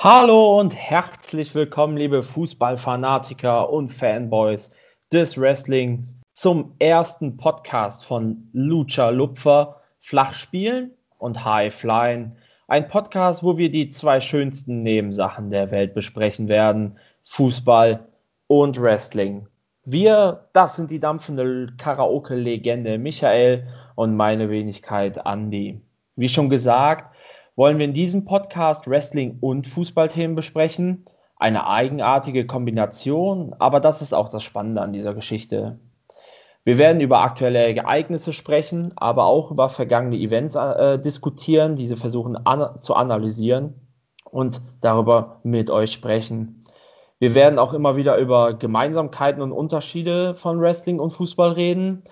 Hallo und herzlich willkommen, liebe Fußballfanatiker und Fanboys des Wrestlings, zum ersten Podcast von Lucha Lupfer, Flachspielen und High Flying. Ein Podcast, wo wir die zwei schönsten Nebensachen der Welt besprechen werden: Fußball und Wrestling. Wir, das sind die dampfende Karaoke-Legende Michael und meine Wenigkeit Andy. Wie schon gesagt, wollen wir in diesem Podcast Wrestling und Fußballthemen besprechen. Eine eigenartige Kombination, aber das ist auch das Spannende an dieser Geschichte. Wir werden über aktuelle Ereignisse sprechen, aber auch über vergangene Events äh, diskutieren, diese versuchen an zu analysieren und darüber mit euch sprechen. Wir werden auch immer wieder über Gemeinsamkeiten und Unterschiede von Wrestling und Fußball reden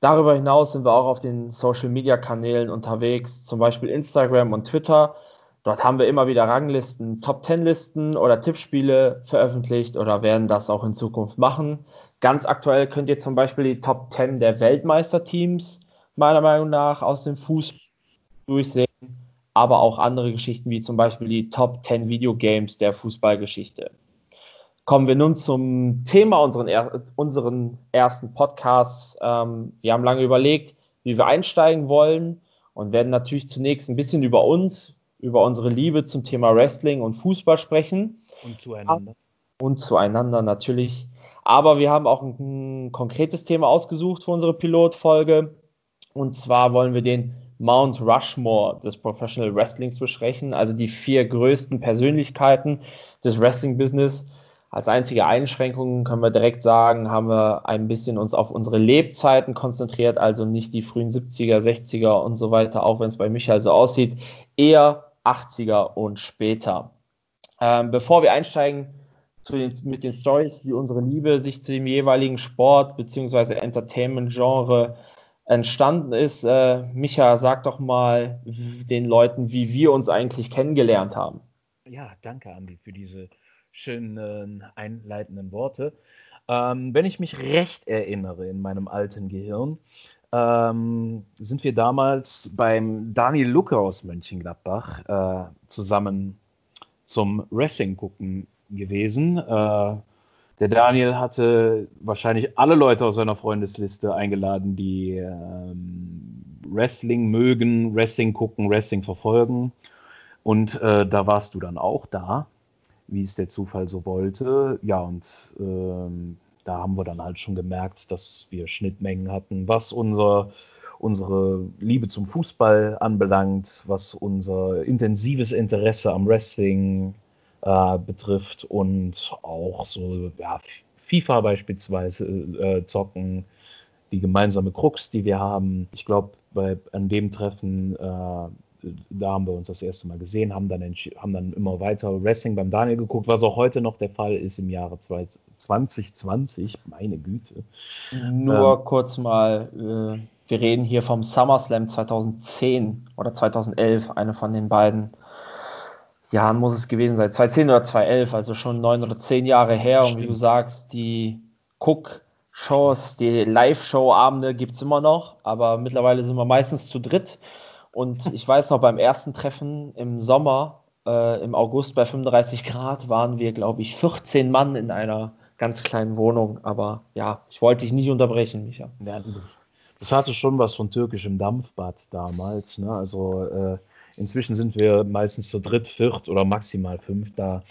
Darüber hinaus sind wir auch auf den Social-Media-Kanälen unterwegs, zum Beispiel Instagram und Twitter. Dort haben wir immer wieder Ranglisten, Top-10-Listen oder Tippspiele veröffentlicht oder werden das auch in Zukunft machen. Ganz aktuell könnt ihr zum Beispiel die Top 10 der Weltmeisterteams meiner Meinung nach aus dem Fußball durchsehen, aber auch andere Geschichten wie zum Beispiel die Top 10 Videogames der Fußballgeschichte. Kommen wir nun zum Thema unseren, unseren ersten Podcasts. Ähm, wir haben lange überlegt, wie wir einsteigen wollen und werden natürlich zunächst ein bisschen über uns, über unsere Liebe zum Thema Wrestling und Fußball sprechen. Und zueinander. Und zueinander natürlich. Aber wir haben auch ein, ein konkretes Thema ausgesucht für unsere Pilotfolge. Und zwar wollen wir den Mount Rushmore des Professional Wrestlings besprechen, also die vier größten Persönlichkeiten des Wrestling-Business als einzige Einschränkung können wir direkt sagen, haben wir ein bisschen uns auf unsere Lebzeiten konzentriert, also nicht die frühen 70er, 60er und so weiter, auch wenn es bei Michael so aussieht, eher 80er und später. Ähm, bevor wir einsteigen den, mit den Stories, wie unsere Liebe sich zu dem jeweiligen Sport bzw. Entertainment-Genre entstanden ist, äh, Micha, sag doch mal den Leuten, wie wir uns eigentlich kennengelernt haben. Ja, danke, Andi, für diese schönen einleitenden Worte. Ähm, wenn ich mich recht erinnere in meinem alten Gehirn, ähm, sind wir damals beim Daniel Lucke aus Mönchengladbach äh, zusammen zum Wrestling gucken gewesen. Äh, der Daniel hatte wahrscheinlich alle Leute aus seiner Freundesliste eingeladen, die ähm, Wrestling mögen, Wrestling gucken, Wrestling verfolgen. Und äh, da warst du dann auch da wie es der Zufall so wollte. Ja, und ähm, da haben wir dann halt schon gemerkt, dass wir Schnittmengen hatten, was unser, unsere Liebe zum Fußball anbelangt, was unser intensives Interesse am Wrestling äh, betrifft und auch so ja, FIFA beispielsweise äh, zocken, die gemeinsame Krux, die wir haben. Ich glaube, an dem Treffen äh, da haben wir uns das erste Mal gesehen, haben dann, haben dann immer weiter Wrestling beim Daniel geguckt, was auch heute noch der Fall ist im Jahre 2020, meine Güte. Nur ähm, kurz mal, äh, wir reden hier vom SummerSlam 2010 oder 2011, eine von den beiden Jahren muss es gewesen sein, 2010 oder 2011, also schon neun oder zehn Jahre her. Stimmt. Und wie du sagst, die Cook-Shows, die Live-Show-Abende gibt es immer noch, aber mittlerweile sind wir meistens zu dritt. Und ich weiß noch, beim ersten Treffen im Sommer, äh, im August bei 35 Grad, waren wir, glaube ich, 14 Mann in einer ganz kleinen Wohnung. Aber ja, ich wollte dich nicht unterbrechen, Micha. Das hatte schon was von türkischem Dampfbad damals. Ne? Also äh, inzwischen sind wir meistens zu dritt, viert oder maximal fünf da.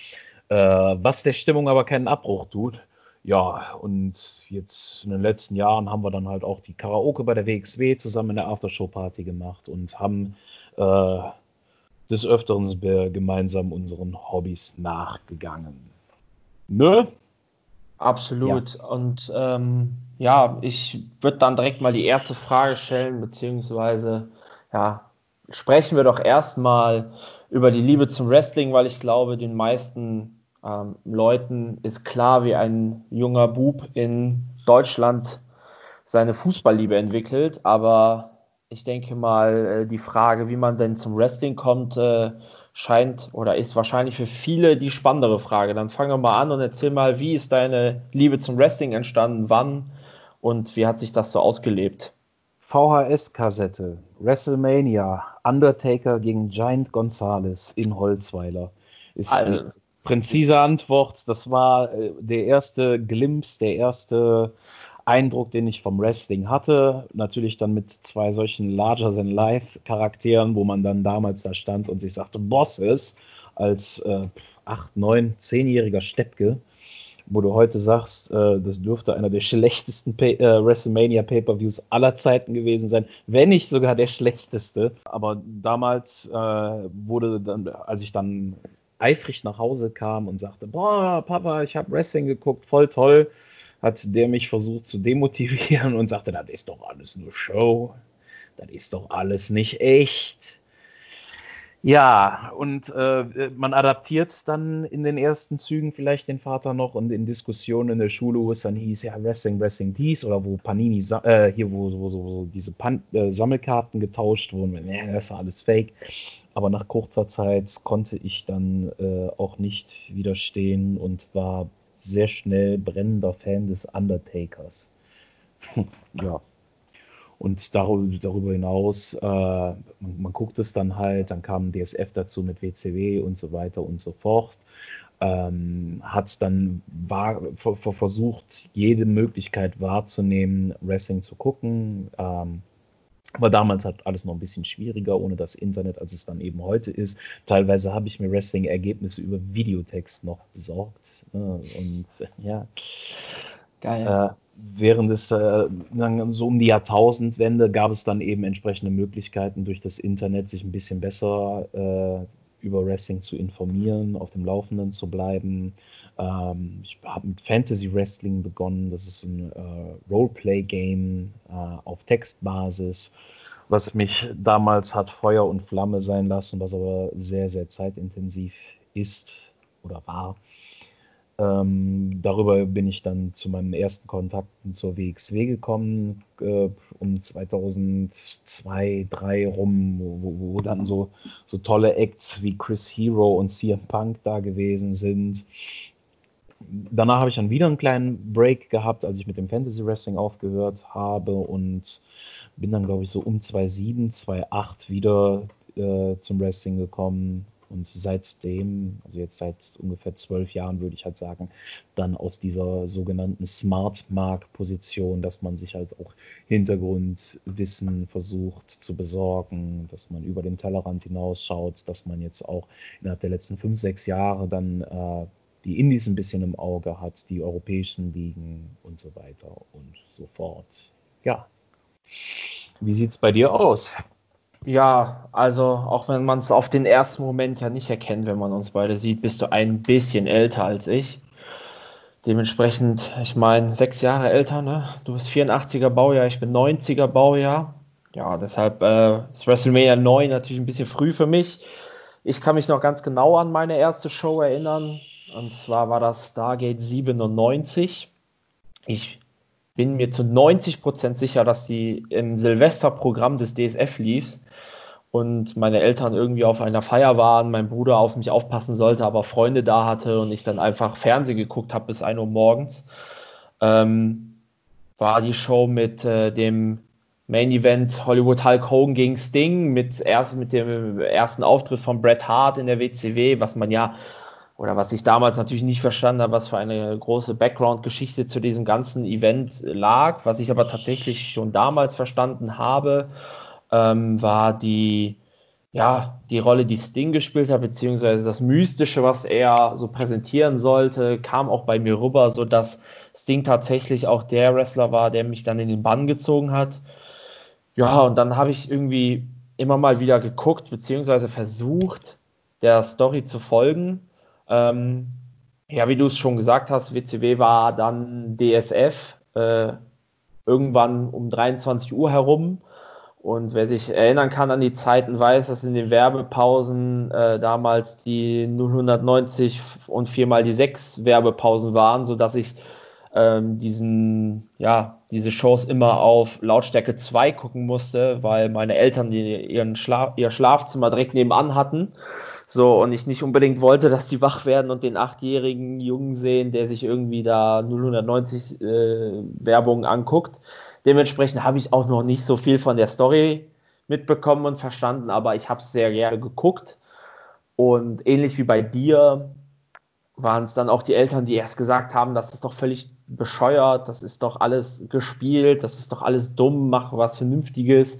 Äh, was der Stimmung aber keinen Abbruch tut. Ja, und jetzt in den letzten Jahren haben wir dann halt auch die Karaoke bei der WXW zusammen in der Aftershow-Party gemacht und haben äh, des Öfteren gemeinsam unseren Hobbys nachgegangen. Ne? Absolut. Ja. Und ähm, ja, ich würde dann direkt mal die erste Frage stellen, beziehungsweise ja, sprechen wir doch erstmal über die Liebe zum Wrestling, weil ich glaube, den meisten ähm, Leuten ist klar, wie ein junger Bub in Deutschland seine Fußballliebe entwickelt. Aber ich denke mal, äh, die Frage, wie man denn zum Wrestling kommt, äh, scheint oder ist wahrscheinlich für viele die spannendere Frage. Dann fangen wir mal an und erzähl mal, wie ist deine Liebe zum Wrestling entstanden, wann und wie hat sich das so ausgelebt? VHS-Kassette, WrestleMania, Undertaker gegen Giant Gonzalez in Holzweiler Ist eine präzise Antwort. Das war äh, der erste Glimpse, der erste Eindruck, den ich vom Wrestling hatte. Natürlich dann mit zwei solchen Larger-than-Life-Charakteren, wo man dann damals da stand und sich sagte, Bosses, als äh, 8, 9, 10-jähriger Steppke wo du heute sagst, äh, das dürfte einer der schlechtesten Pay äh, WrestleMania Pay-per-Views aller Zeiten gewesen sein, wenn nicht sogar der schlechteste. Aber damals äh, wurde dann, als ich dann eifrig nach Hause kam und sagte, boah, Papa, ich habe Wrestling geguckt, voll toll, hat der mich versucht zu demotivieren und sagte, das ist doch alles nur Show, das ist doch alles nicht echt. Ja, und äh, man adaptiert dann in den ersten Zügen vielleicht den Vater noch und in Diskussionen in der Schule, wo es dann hieß, ja, Wrestling, Wrestling dies oder wo Panini, äh, hier, wo, wo, wo diese Pan äh, Sammelkarten getauscht wurden, ja, das ist alles fake. Aber nach kurzer Zeit konnte ich dann äh, auch nicht widerstehen und war sehr schnell brennender Fan des Undertakers. ja. Und darüber hinaus, äh, man, man, guckt es dann halt, dann kam DSF dazu mit WCW und so weiter und so fort. Ähm, hat dann war, versucht, jede Möglichkeit wahrzunehmen, Wrestling zu gucken. Ähm, aber damals hat alles noch ein bisschen schwieriger ohne das Internet, als es dann eben heute ist. Teilweise habe ich mir Wrestling-Ergebnisse über Videotext noch besorgt. Ne? Und ja. Geil. Äh, während es äh, so um die Jahrtausendwende gab es dann eben entsprechende Möglichkeiten durch das Internet, sich ein bisschen besser äh, über Wrestling zu informieren, auf dem Laufenden zu bleiben. Ähm, ich habe mit Fantasy Wrestling begonnen. Das ist ein äh, Roleplay-Game äh, auf Textbasis, was mich damals hat Feuer und Flamme sein lassen, was aber sehr, sehr zeitintensiv ist oder war. Ähm, darüber bin ich dann zu meinen ersten Kontakten zur WXW gekommen, äh, um 2002, 2003 rum, wo, wo, dann so, so tolle Acts wie Chris Hero und CM Punk da gewesen sind. Danach habe ich dann wieder einen kleinen Break gehabt, als ich mit dem Fantasy Wrestling aufgehört habe und bin dann, glaube ich, so um 2007, 2008 wieder äh, zum Wrestling gekommen und seitdem, also jetzt seit ungefähr zwölf Jahren, würde ich halt sagen, dann aus dieser sogenannten Smart Mark-Position, dass man sich halt auch Hintergrundwissen versucht zu besorgen, dass man über den Tellerrand hinausschaut, dass man jetzt auch innerhalb der letzten fünf, sechs Jahre dann äh, die Indies ein bisschen im Auge hat, die europäischen Ligen und so weiter und so fort. Ja. Wie sieht es bei dir aus? Ja, also auch wenn man es auf den ersten Moment ja nicht erkennt, wenn man uns beide sieht, bist du ein bisschen älter als ich. Dementsprechend, ich meine, sechs Jahre älter, ne? Du bist 84er Baujahr, ich bin 90er Baujahr. Ja, deshalb äh, ist WrestleMania 9 natürlich ein bisschen früh für mich. Ich kann mich noch ganz genau an meine erste Show erinnern. Und zwar war das Stargate 97. Ich bin mir zu 90% sicher, dass die im Silvesterprogramm des DSF lief und meine Eltern irgendwie auf einer Feier waren, mein Bruder auf mich aufpassen sollte, aber Freunde da hatte und ich dann einfach Fernsehen geguckt habe bis 1 Uhr morgens, ähm, war die Show mit äh, dem Main Event Hollywood Hulk Hogan gegen Sting mit, erst, mit dem ersten Auftritt von Bret Hart in der WCW, was man ja oder was ich damals natürlich nicht verstanden habe, was für eine große Background-Geschichte zu diesem ganzen Event lag, was ich aber tatsächlich schon damals verstanden habe ähm, war die, ja, die Rolle, die Sting gespielt hat, beziehungsweise das Mystische, was er so präsentieren sollte, kam auch bei mir rüber, so dass Sting tatsächlich auch der Wrestler war, der mich dann in den Bann gezogen hat. Ja, und dann habe ich irgendwie immer mal wieder geguckt, beziehungsweise versucht, der Story zu folgen. Ähm, ja, wie du es schon gesagt hast, WCW war dann DSF äh, irgendwann um 23 Uhr herum. Und wer sich erinnern kann an die Zeiten, weiß, dass in den Werbepausen äh, damals die 090 und viermal die sechs Werbepausen waren, sodass ich ähm, diesen, ja, diese Shows immer auf Lautstärke 2 gucken musste, weil meine Eltern die, ihren Schla ihr Schlafzimmer direkt nebenan hatten. So, und ich nicht unbedingt wollte, dass die wach werden und den achtjährigen Jungen sehen, der sich irgendwie da 090 äh, Werbung anguckt. Dementsprechend habe ich auch noch nicht so viel von der Story mitbekommen und verstanden, aber ich habe es sehr gerne geguckt. Und ähnlich wie bei dir waren es dann auch die Eltern, die erst gesagt haben, das ist doch völlig bescheuert, das ist doch alles gespielt, das ist doch alles dumm, mach was Vernünftiges.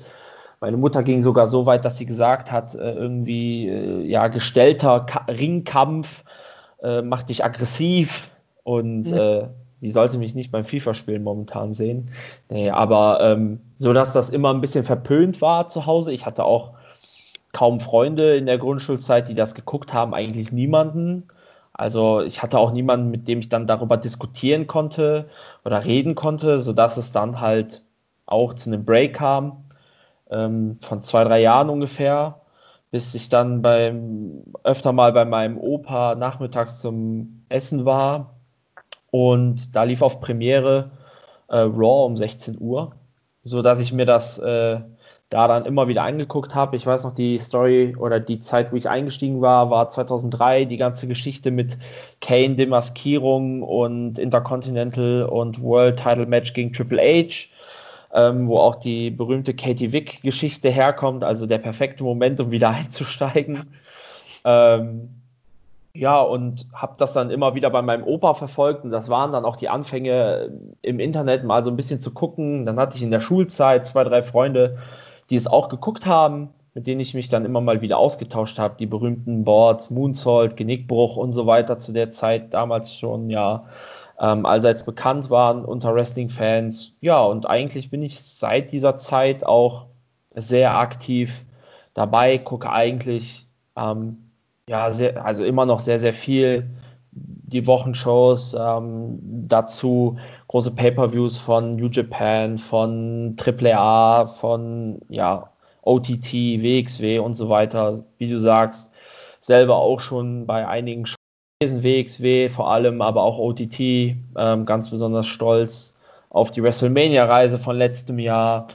Meine Mutter ging sogar so weit, dass sie gesagt hat, äh, irgendwie, äh, ja, gestellter Ka Ringkampf äh, macht dich aggressiv und mhm. äh, die sollte mich nicht beim FIFA-Spielen momentan sehen. Nee, aber ähm, so dass das immer ein bisschen verpönt war zu Hause. Ich hatte auch kaum Freunde in der Grundschulzeit, die das geguckt haben, eigentlich niemanden. Also ich hatte auch niemanden, mit dem ich dann darüber diskutieren konnte oder reden konnte, sodass es dann halt auch zu einem Break kam ähm, von zwei, drei Jahren ungefähr, bis ich dann beim öfter mal bei meinem Opa nachmittags zum Essen war und da lief auf Premiere äh, Raw um 16 Uhr, so dass ich mir das äh, da dann immer wieder angeguckt habe. Ich weiß noch, die Story oder die Zeit, wo ich eingestiegen war, war 2003, die ganze Geschichte mit Kane, Demaskierung und Intercontinental und World Title Match gegen Triple H ähm, wo auch die berühmte Katie Wick-Geschichte herkommt, also der perfekte Moment, um wieder einzusteigen. Ähm, ja, und habe das dann immer wieder bei meinem Opa verfolgt und das waren dann auch die Anfänge im Internet mal so ein bisschen zu gucken. Dann hatte ich in der Schulzeit zwei, drei Freunde, die es auch geguckt haben, mit denen ich mich dann immer mal wieder ausgetauscht habe. Die berühmten Boards, Moonsault, Genickbruch und so weiter zu der Zeit damals schon, ja ähm, allseits bekannt waren unter Wrestling-Fans. Ja, und eigentlich bin ich seit dieser Zeit auch sehr aktiv dabei, gucke eigentlich ähm, ja, sehr, also immer noch sehr, sehr viel die Wochenshows, ähm, dazu große Pay-per-Views von New Japan, von AAA, von ja, OTT, WXW und so weiter. Wie du sagst, selber auch schon bei einigen WXW vor allem, aber auch OTT, ähm, ganz besonders stolz auf die WrestleMania-Reise von letztem Jahr.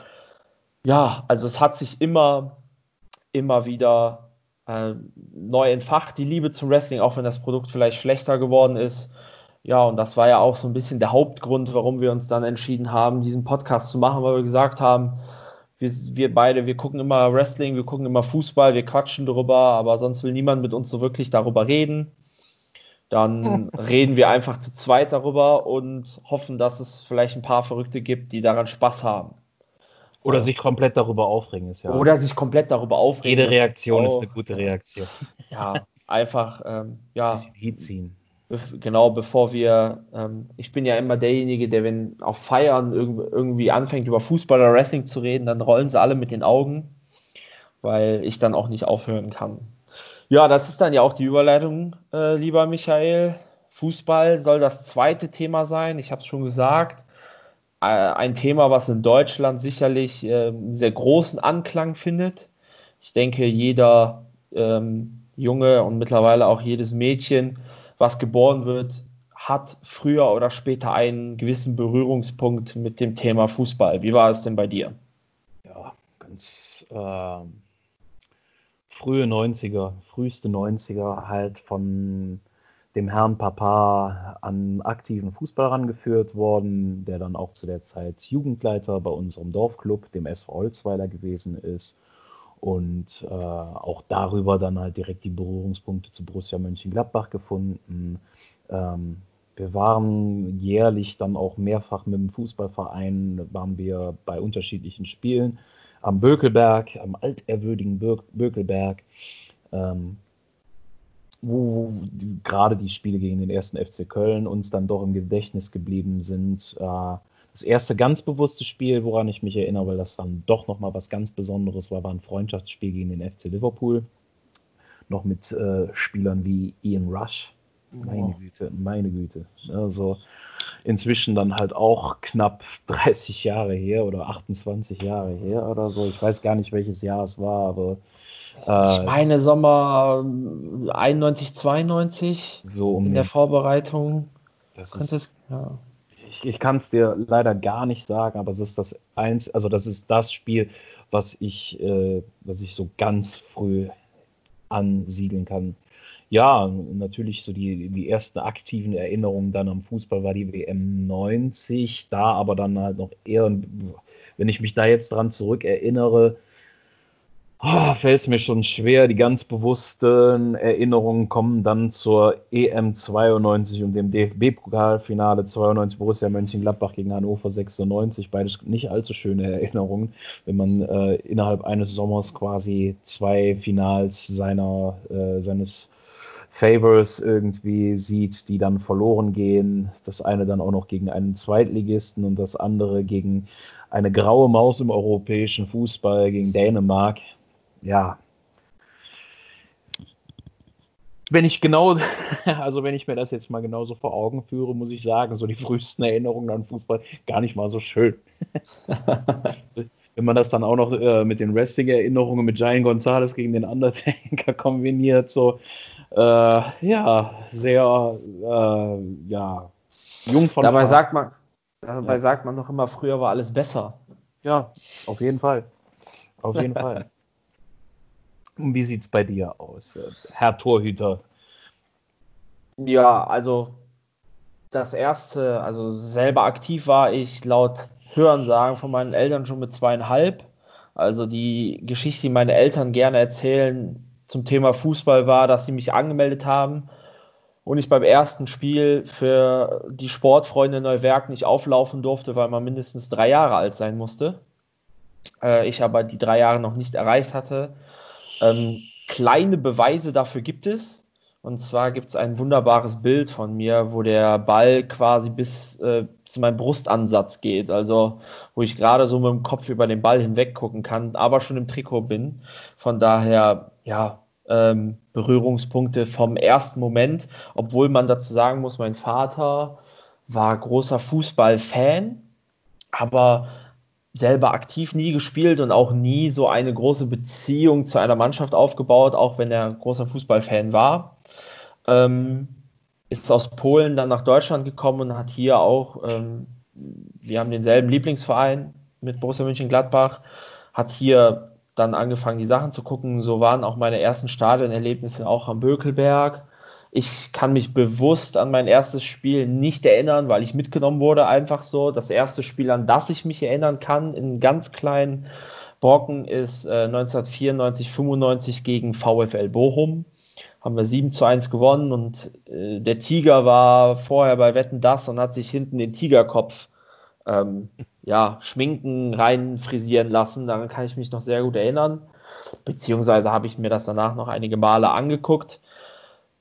Ja, also es hat sich immer, immer wieder äh, neu entfacht, die Liebe zum Wrestling, auch wenn das Produkt vielleicht schlechter geworden ist. Ja, und das war ja auch so ein bisschen der Hauptgrund, warum wir uns dann entschieden haben, diesen Podcast zu machen, weil wir gesagt haben, wir, wir beide, wir gucken immer Wrestling, wir gucken immer Fußball, wir quatschen darüber, aber sonst will niemand mit uns so wirklich darüber reden. Dann reden wir einfach zu zweit darüber und hoffen, dass es vielleicht ein paar Verrückte gibt, die daran Spaß haben. Oder sich komplett darüber aufregen ist ja. Oder sich komplett darüber aufregen. Jede Reaktion ist eine gute Reaktion. Ja, einfach, ähm, ja. ziehen. Genau, bevor wir, ähm, ich bin ja immer derjenige, der, wenn auf Feiern irgendwie anfängt, über Fußball oder Wrestling zu reden, dann rollen sie alle mit den Augen, weil ich dann auch nicht aufhören kann. Ja, das ist dann ja auch die Überleitung, äh, lieber Michael. Fußball soll das zweite Thema sein. Ich habe es schon gesagt. Äh, ein Thema, was in Deutschland sicherlich äh, sehr großen Anklang findet. Ich denke, jeder ähm, Junge und mittlerweile auch jedes Mädchen, was geboren wird, hat früher oder später einen gewissen Berührungspunkt mit dem Thema Fußball. Wie war es denn bei dir? Ja, ganz ähm, frühe 90er, früheste 90er halt von dem Herrn Papa an aktiven Fußball rangeführt worden, der dann auch zu der Zeit Jugendleiter bei unserem Dorfclub, dem SV Holzweiler gewesen ist und äh, auch darüber dann halt direkt die Berührungspunkte zu Borussia Mönchengladbach gefunden. Ähm, wir waren jährlich dann auch mehrfach mit dem Fußballverein, waren wir bei unterschiedlichen Spielen am Bökelberg, am alterwürdigen Bökelberg, ähm, wo, wo gerade die Spiele gegen den ersten FC Köln uns dann doch im Gedächtnis geblieben sind. Äh, das erste ganz bewusste Spiel, woran ich mich erinnere, weil das dann doch nochmal was ganz Besonderes war, war ein Freundschaftsspiel gegen den FC Liverpool. Noch mit äh, Spielern wie Ian Rush. Meine Güte, meine Güte. Also inzwischen dann halt auch knapp 30 Jahre her oder 28 Jahre her oder so. Ich weiß gar nicht, welches Jahr es war, aber. Äh, ich meine Sommer 91, 92 so um in der Vorbereitung. Das ist, ja. Ich, ich kann es dir leider gar nicht sagen, aber es ist das eins, also das ist das Spiel, was ich, äh, was ich so ganz früh ansiedeln kann ja, natürlich so die, die ersten aktiven Erinnerungen dann am Fußball war die WM 90, da aber dann halt noch eher, wenn ich mich da jetzt dran zurück erinnere, oh, fällt es mir schon schwer. Die ganz bewussten Erinnerungen kommen dann zur EM 92 und dem DFB-Pokalfinale 92 Borussia Mönchengladbach gegen Hannover 96. Beides nicht allzu schöne Erinnerungen, wenn man äh, innerhalb eines Sommers quasi zwei Finals seiner, äh, seines Favors irgendwie sieht, die dann verloren gehen. Das eine dann auch noch gegen einen Zweitligisten und das andere gegen eine graue Maus im europäischen Fußball, gegen Dänemark ja, wenn ich genau, also wenn ich mir das jetzt mal genauso vor Augen führe, muss ich sagen, so die frühesten Erinnerungen an Fußball gar nicht mal so schön. wenn man das dann auch noch äh, mit den Wrestling-Erinnerungen mit Giant Gonzalez gegen den Undertaker kombiniert, so äh, ja, sehr äh, ja, jung von Dabei sagt man, dabei ja. sagt man doch immer, früher war alles besser. Ja, auf jeden Fall. Auf jeden Fall. Wie sieht es bei dir aus, äh, Herr Torhüter? Ja, also das erste, also selber aktiv war ich laut Hörensagen von meinen Eltern schon mit zweieinhalb. Also die Geschichte, die meine Eltern gerne erzählen zum Thema Fußball war, dass sie mich angemeldet haben und ich beim ersten Spiel für die Sportfreunde Neuwerk nicht auflaufen durfte, weil man mindestens drei Jahre alt sein musste. Äh, ich aber die drei Jahre noch nicht erreicht hatte ähm, kleine Beweise dafür gibt es. Und zwar gibt es ein wunderbares Bild von mir, wo der Ball quasi bis äh, zu meinem Brustansatz geht. Also wo ich gerade so mit dem Kopf über den Ball hinweg gucken kann, aber schon im Trikot bin. Von daher, ja, ähm, Berührungspunkte vom ersten Moment. Obwohl man dazu sagen muss, mein Vater war großer Fußballfan, aber selber aktiv nie gespielt und auch nie so eine große Beziehung zu einer Mannschaft aufgebaut, auch wenn er großer Fußballfan war. Ähm, ist aus Polen dann nach Deutschland gekommen und hat hier auch, ähm, wir haben denselben Lieblingsverein mit Borussia Mönchengladbach, hat hier dann angefangen, die Sachen zu gucken. So waren auch meine ersten Stadionerlebnisse auch am Bökelberg. Ich kann mich bewusst an mein erstes Spiel nicht erinnern, weil ich mitgenommen wurde, einfach so. Das erste Spiel, an das ich mich erinnern kann, in ganz kleinen Brocken, ist äh, 1994, 95 gegen VfL Bochum. Haben wir 7 zu 1 gewonnen und äh, der Tiger war vorher bei Wetten das und hat sich hinten den Tigerkopf ähm, ja, schminken, rein frisieren lassen. Daran kann ich mich noch sehr gut erinnern. Beziehungsweise habe ich mir das danach noch einige Male angeguckt.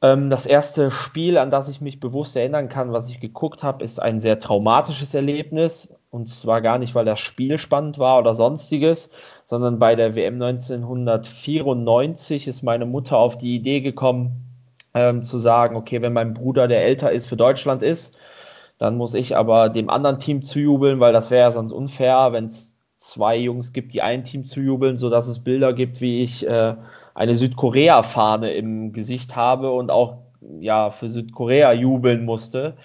Ähm, das erste Spiel, an das ich mich bewusst erinnern kann, was ich geguckt habe, ist ein sehr traumatisches Erlebnis. Und zwar gar nicht, weil das Spiel spannend war oder sonstiges, sondern bei der WM 1994 ist meine Mutter auf die Idee gekommen, ähm, zu sagen, okay, wenn mein Bruder, der älter ist, für Deutschland ist, dann muss ich aber dem anderen Team zujubeln, weil das wäre ja sonst unfair, wenn es zwei Jungs gibt, die ein Team zujubeln, sodass es Bilder gibt, wie ich äh, eine Südkorea-Fahne im Gesicht habe und auch ja für Südkorea jubeln musste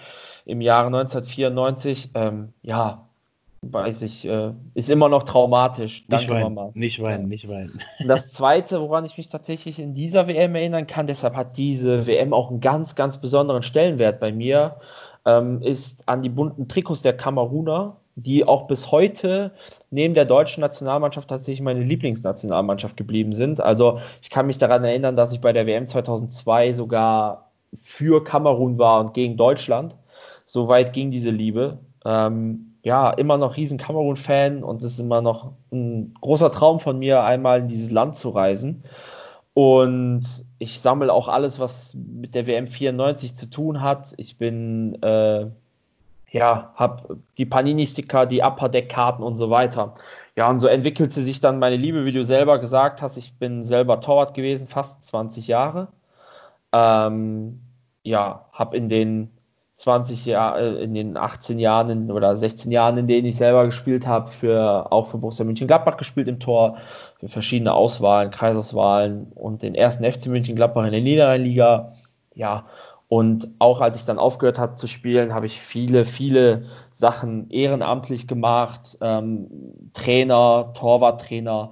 im Jahre 1994. Ähm, ja, weiß ich, äh, ist immer noch traumatisch. Nicht weinen, Mama. nicht weinen, nicht weinen. Das zweite, woran ich mich tatsächlich in dieser WM erinnern kann, deshalb hat diese WM auch einen ganz, ganz besonderen Stellenwert bei mir, ähm, ist an die bunten Trikots der Kameruner, die auch bis heute neben der deutschen Nationalmannschaft tatsächlich meine Lieblingsnationalmannschaft geblieben sind. Also ich kann mich daran erinnern, dass ich bei der WM 2002 sogar für Kamerun war und gegen Deutschland. So weit ging diese Liebe. Ähm, ja, immer noch riesen Kamerun-Fan und es ist immer noch ein großer Traum von mir, einmal in dieses Land zu reisen. Und ich sammle auch alles, was mit der WM 94 zu tun hat. Ich bin äh, ja, habe die Panini-Sticker, die Upper Deck-Karten und so weiter. Ja, und so entwickelte sich dann meine Liebe, wie du selber gesagt hast. Ich bin selber Torwart gewesen, fast 20 Jahre. Ähm, ja, habe in den 20 Jahren, äh, in den 18 Jahren oder 16 Jahren, in denen ich selber gespielt habe, für, auch für Borussia München-Gladbach gespielt im Tor, für verschiedene Auswahlen, Kreisauswahlen und den ersten FC München-Gladbach in der Niederrhein-Liga. Ja, und auch als ich dann aufgehört habe zu spielen, habe ich viele, viele Sachen ehrenamtlich gemacht, ähm, Trainer, Torwarttrainer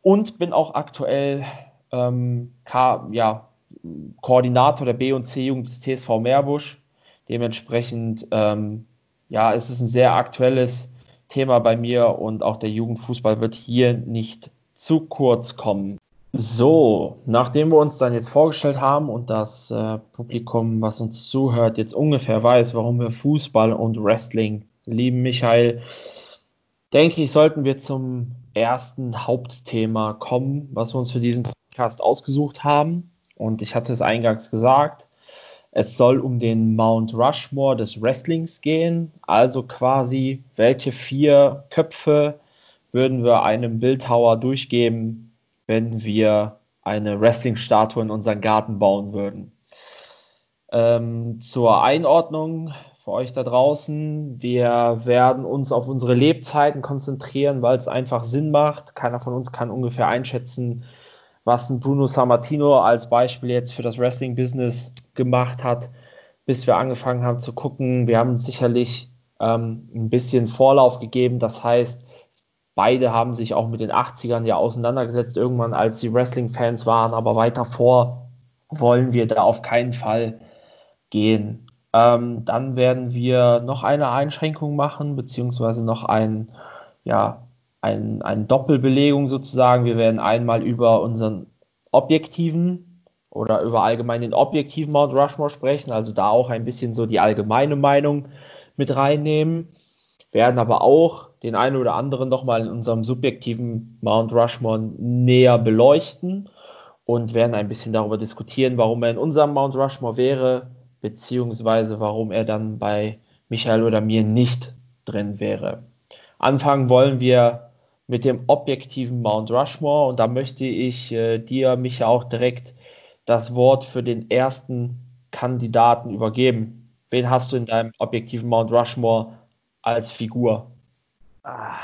und bin auch aktuell ähm, K ja, Koordinator der B- und C-Jugend des TSV Meerbusch. Dementsprechend ähm, ja, es ist ein sehr aktuelles Thema bei mir und auch der Jugendfußball wird hier nicht zu kurz kommen. So, nachdem wir uns dann jetzt vorgestellt haben und das äh, Publikum, was uns zuhört, jetzt ungefähr weiß, warum wir Fußball und Wrestling lieben, Michael, denke ich, sollten wir zum ersten Hauptthema kommen, was wir uns für diesen Podcast ausgesucht haben. Und ich hatte es eingangs gesagt, es soll um den Mount Rushmore des Wrestlings gehen, also quasi, welche vier Köpfe würden wir einem Bildhauer durchgeben, wenn wir eine Wrestling-Statue in unseren Garten bauen würden. Ähm, zur Einordnung für euch da draußen. Wir werden uns auf unsere Lebzeiten konzentrieren, weil es einfach Sinn macht. Keiner von uns kann ungefähr einschätzen, was ein Bruno Sammartino als Beispiel jetzt für das Wrestling-Business gemacht hat, bis wir angefangen haben zu gucken. Wir haben sicherlich ähm, ein bisschen Vorlauf gegeben. Das heißt, beide haben sich auch mit den 80ern ja auseinandergesetzt, irgendwann als sie Wrestling-Fans waren, aber weiter vor wollen wir da auf keinen Fall gehen. Ähm, dann werden wir noch eine Einschränkung machen, beziehungsweise noch ein, ja, ein, eine Doppelbelegung sozusagen. Wir werden einmal über unseren objektiven oder über allgemein den objektiven Mount Rushmore sprechen, also da auch ein bisschen so die allgemeine Meinung mit reinnehmen, werden aber auch den einen oder anderen nochmal in unserem subjektiven Mount Rushmore näher beleuchten und werden ein bisschen darüber diskutieren, warum er in unserem Mount Rushmore wäre, beziehungsweise warum er dann bei Michael oder mir nicht drin wäre. Anfangen wollen wir mit dem objektiven Mount Rushmore und da möchte ich äh, dir, Micha, auch direkt das Wort für den ersten Kandidaten übergeben. Wen hast du in deinem objektiven Mount Rushmore als Figur? Ah,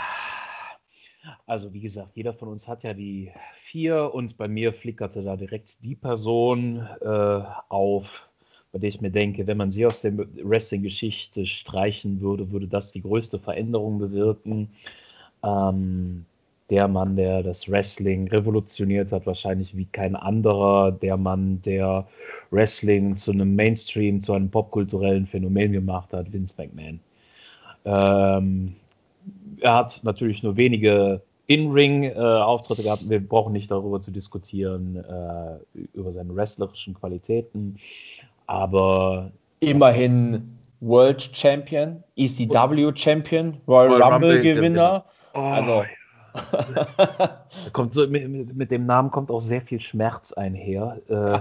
also wie gesagt, jeder von uns hat ja die vier und bei mir flickerte da direkt die Person äh, auf, bei der ich mir denke, wenn man sie aus der Wrestling-Geschichte streichen würde, würde das die größte Veränderung bewirken. Ähm, der Mann, der das Wrestling revolutioniert hat, wahrscheinlich wie kein anderer. Der Mann, der Wrestling zu einem Mainstream, zu einem popkulturellen Phänomen gemacht hat, Vince McMahon. Ähm, er hat natürlich nur wenige In-Ring-Auftritte äh, gehabt. Wir brauchen nicht darüber zu diskutieren, äh, über seine wrestlerischen Qualitäten. Aber immerhin World Champion, ECW Champion, Royal, Royal Rumble, Rumble Gewinner. Oh, also kommt so, mit, mit, dem Namen kommt auch sehr viel Schmerz einher. Äh,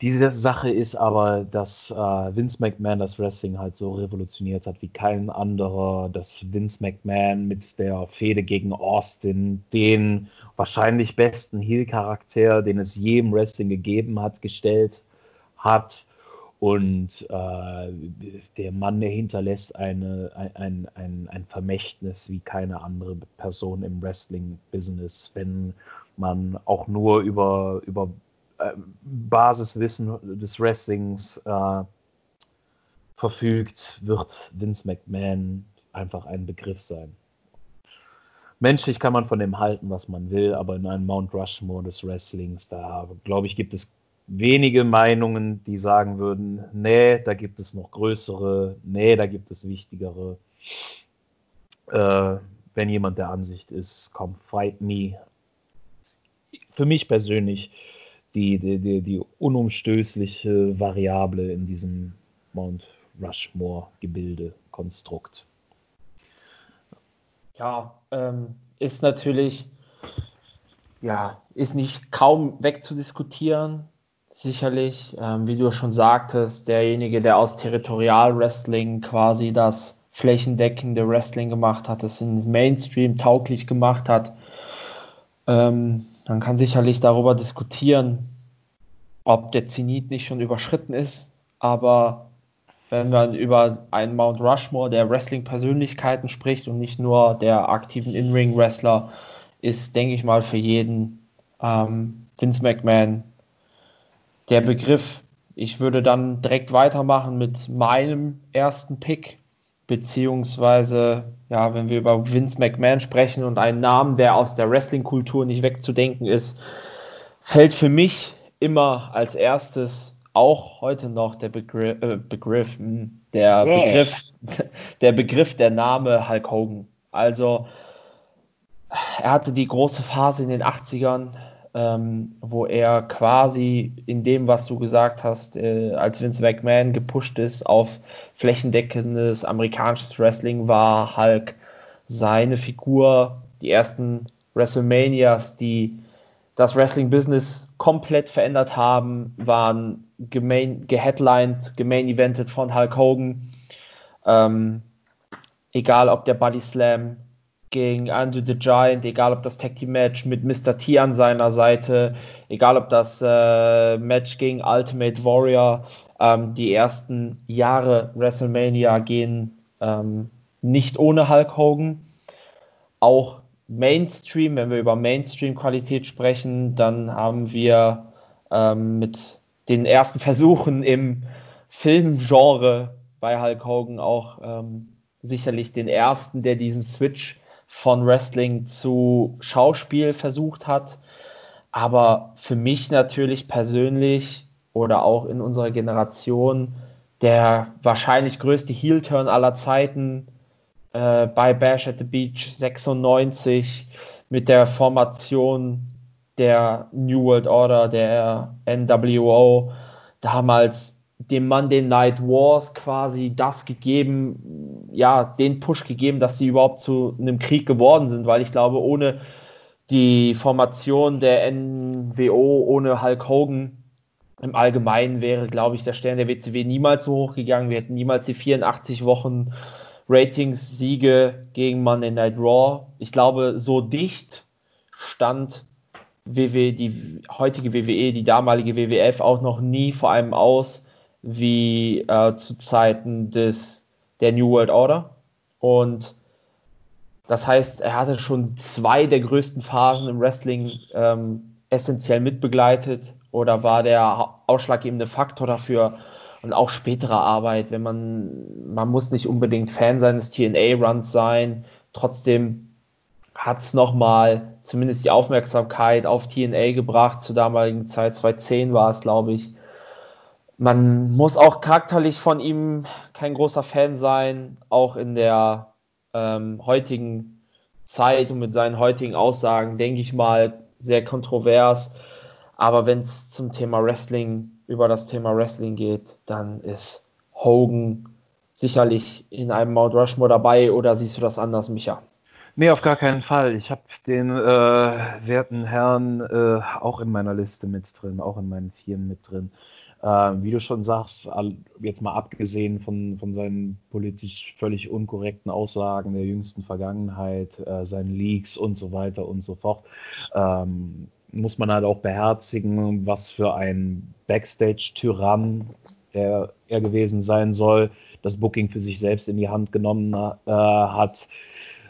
diese Sache ist aber, dass äh, Vince McMahon das Wrestling halt so revolutioniert hat wie kein anderer, dass Vince McMahon mit der Fehde gegen Austin den wahrscheinlich besten Heel-Charakter, den es je im Wrestling gegeben hat, gestellt hat. Und äh, der Mann, der hinterlässt eine, ein, ein, ein Vermächtnis wie keine andere Person im Wrestling-Business, wenn man auch nur über, über Basiswissen des Wrestlings äh, verfügt, wird Vince McMahon einfach ein Begriff sein. Menschlich kann man von dem halten, was man will, aber in einem Mount Rushmore des Wrestlings, da glaube ich, gibt es wenige Meinungen, die sagen würden, nee, da gibt es noch größere, nee, da gibt es wichtigere. Äh, wenn jemand der Ansicht ist, komm, fight me. Für mich persönlich die, die, die, die unumstößliche Variable in diesem Mount Rushmore-Gebilde, Konstrukt. Ja, ähm, ist natürlich, ja, ist nicht kaum wegzudiskutieren sicherlich. Ähm, wie du schon sagtest, derjenige, der aus Territorial-Wrestling quasi das flächendeckende Wrestling gemacht hat, das in Mainstream tauglich gemacht hat. Ähm, man kann sicherlich darüber diskutieren, ob der Zenit nicht schon überschritten ist, aber wenn man über einen Mount Rushmore der Wrestling-Persönlichkeiten spricht und nicht nur der aktiven In-Ring-Wrestler, ist, denke ich mal, für jeden ähm, Vince McMahon der Begriff. Ich würde dann direkt weitermachen mit meinem ersten Pick, beziehungsweise, ja, wenn wir über Vince McMahon sprechen und einen Namen, der aus der Wrestling-Kultur nicht wegzudenken ist, fällt für mich immer als erstes auch heute noch der Begriff, äh, Begriff hm, der yeah. Begriff, der Begriff, der Name Hulk Hogan. Also er hatte die große Phase in den 80ern, ähm, wo er quasi in dem, was du gesagt hast, äh, als Vince McMahon gepusht ist auf flächendeckendes amerikanisches Wrestling, war Hulk seine Figur, die ersten WrestleManias, die das Wrestling-Business komplett verändert haben, waren geheadlined, gemain evented von Hulk Hogan. Ähm, egal ob der Body Slam gegen Andrew the Giant, egal ob das Tag Team Match mit Mr. T an seiner Seite, egal ob das äh, Match gegen Ultimate Warrior, ähm, die ersten Jahre WrestleMania gehen ähm, nicht ohne Hulk Hogan. Auch Mainstream, wenn wir über Mainstream-Qualität sprechen, dann haben wir ähm, mit den ersten Versuchen im Filmgenre bei Hulk Hogan auch ähm, sicherlich den ersten, der diesen Switch von Wrestling zu Schauspiel versucht hat. Aber für mich natürlich persönlich oder auch in unserer Generation der wahrscheinlich größte Heel-Turn aller Zeiten äh, bei Bash at the Beach 96 mit der Formation der New World Order, der NWO, damals dem Monday Night Wars quasi das gegeben, ja, den Push gegeben, dass sie überhaupt zu einem Krieg geworden sind, weil ich glaube, ohne die Formation der NWO, ohne Hulk Hogan im Allgemeinen wäre, glaube ich, der Stern der WCW niemals so hoch gegangen. Wir hätten niemals die 84 Wochen Ratings-Siege gegen Monday Night Raw. Ich glaube, so dicht stand WWE, die heutige WWE, die damalige WWF auch noch nie vor allem aus wie äh, zu Zeiten des, der New World Order. Und das heißt, er hatte schon zwei der größten Phasen im Wrestling ähm, essentiell mitbegleitet oder war der ausschlaggebende Faktor dafür und auch spätere Arbeit, wenn man, man muss nicht unbedingt Fan seines TNA-Runs sein, trotzdem hat es nochmal zumindest die Aufmerksamkeit auf TNA gebracht, zur damaligen Zeit, 2010 war es, glaube ich, man muss auch charakterlich von ihm kein großer Fan sein, auch in der ähm, heutigen Zeit und mit seinen heutigen Aussagen, denke ich mal, sehr kontrovers. Aber wenn es zum Thema Wrestling, über das Thema Wrestling geht, dann ist Hogan sicherlich in einem Mount Rushmore dabei oder siehst du das anders, Micha? Nee, auf gar keinen Fall. Ich habe den äh, werten Herrn äh, auch in meiner Liste mit drin, auch in meinen Firmen mit drin. Äh, wie du schon sagst, jetzt mal abgesehen von, von seinen politisch völlig unkorrekten Aussagen der jüngsten Vergangenheit, äh, seinen Leaks und so weiter und so fort, ähm, muss man halt auch beherzigen, was für ein Backstage-Tyrann er, er gewesen sein soll, das Booking für sich selbst in die Hand genommen äh, hat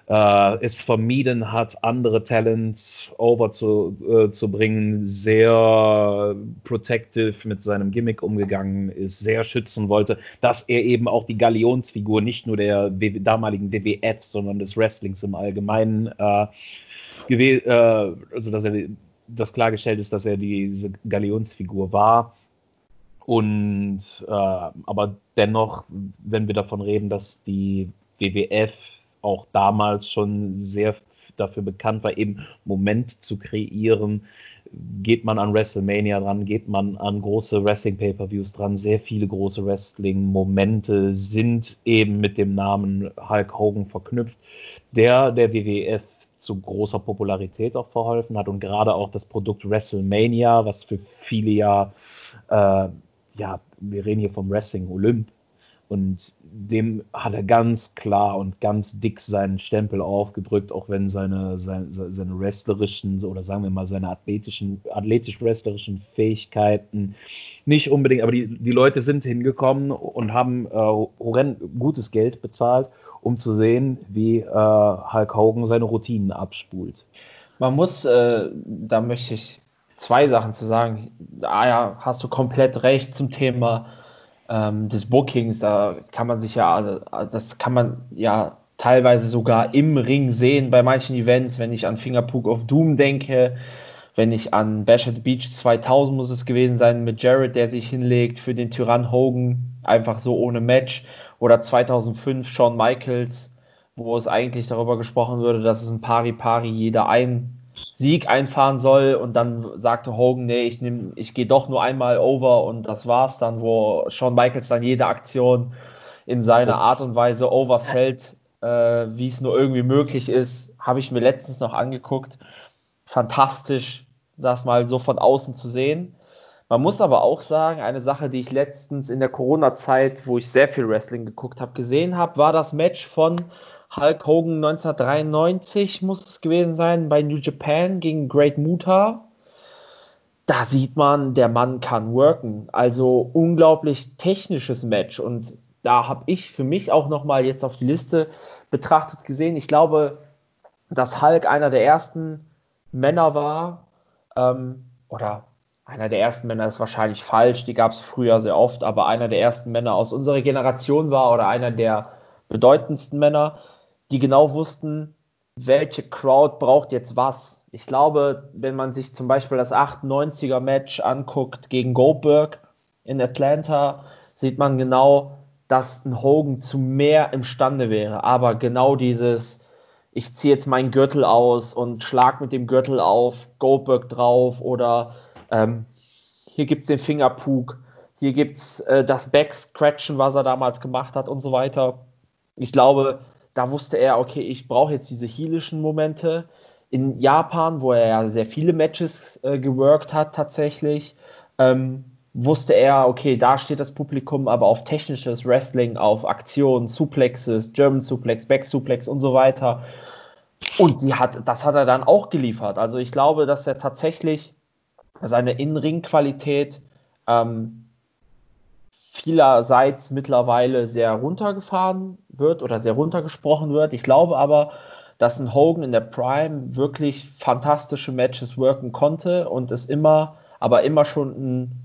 äh, es vermieden hat, andere Talents over zu, äh, zu bringen, sehr protective mit seinem Gimmick umgegangen ist, sehr schützen wollte, dass er eben auch die Galionsfigur nicht nur der damaligen WWF, sondern des Wrestlings im Allgemeinen äh, äh, also dass er das klargestellt ist, dass er diese Galionsfigur war. Und äh, aber dennoch, wenn wir davon reden, dass die WWF auch damals schon sehr dafür bekannt war, eben Moment zu kreieren. Geht man an WrestleMania dran, geht man an große Wrestling-Pay-Per-Views dran. Sehr viele große Wrestling-Momente sind eben mit dem Namen Hulk Hogan verknüpft, der der WWF zu großer Popularität auch verholfen hat und gerade auch das Produkt WrestleMania, was für viele ja, äh, ja, wir reden hier vom Wrestling Olymp, und dem hat er ganz klar und ganz dick seinen Stempel aufgedrückt, auch wenn seine, seine, seine wrestlerischen oder sagen wir mal seine athletischen, athletisch-wrestlerischen Fähigkeiten nicht unbedingt, aber die, die Leute sind hingekommen und haben äh, horrend gutes Geld bezahlt, um zu sehen, wie äh, Hulk Hogan seine Routinen abspult. Man muss, äh, da möchte ich zwei Sachen zu sagen. Ah ja, hast du komplett recht zum Thema ähm, des Bookings, da kann man sich ja, das kann man ja teilweise sogar im Ring sehen bei manchen Events, wenn ich an Fingerpook of Doom denke, wenn ich an Bash at the Beach 2000 muss es gewesen sein mit Jared, der sich hinlegt für den Tyrann Hogan, einfach so ohne Match, oder 2005 Shawn Michaels, wo es eigentlich darüber gesprochen würde, dass es ein Pari-Pari jeder ein Sieg einfahren soll und dann sagte Hogan, nee, ich nehme, ich gehe doch nur einmal over und das war's dann, wo Shawn Michaels dann jede Aktion in seiner Art und Weise oversellt, äh, wie es nur irgendwie möglich ist, habe ich mir letztens noch angeguckt. Fantastisch, das mal so von außen zu sehen. Man muss aber auch sagen, eine Sache, die ich letztens in der Corona-Zeit, wo ich sehr viel Wrestling geguckt habe, gesehen habe, war das Match von Hulk Hogan 1993, muss es gewesen sein, bei New Japan gegen Great Muta. Da sieht man, der Mann kann worken. Also unglaublich technisches Match. Und da habe ich für mich auch nochmal jetzt auf die Liste betrachtet gesehen. Ich glaube, dass Hulk einer der ersten Männer war, ähm, oder einer der ersten Männer ist wahrscheinlich falsch, die gab es früher sehr oft, aber einer der ersten Männer aus unserer Generation war oder einer der bedeutendsten Männer, die genau wussten, welche Crowd braucht jetzt was. Ich glaube, wenn man sich zum Beispiel das 98er Match anguckt gegen Goldberg in Atlanta, sieht man genau, dass ein Hogan zu mehr imstande wäre. Aber genau dieses, ich ziehe jetzt meinen Gürtel aus und schlag mit dem Gürtel auf Goldberg drauf oder ähm, hier gibt es den Fingerpug, hier gibt es äh, das Backscratchen, was er damals gemacht hat und so weiter. Ich glaube, da wusste er, okay, ich brauche jetzt diese heelischen Momente. In Japan, wo er ja sehr viele Matches äh, geworkt hat tatsächlich, ähm, wusste er, okay, da steht das Publikum aber auf technisches Wrestling, auf Aktionen, Suplexes, German Suplex, Back Suplex und so weiter. Und die hat, das hat er dann auch geliefert. Also ich glaube, dass er tatsächlich seine In-Ring-Qualität ähm, vielerseits mittlerweile sehr runtergefahren wird oder sehr runtergesprochen wird. Ich glaube aber, dass ein Hogan in der Prime wirklich fantastische Matches worken konnte und es immer, aber immer schon ein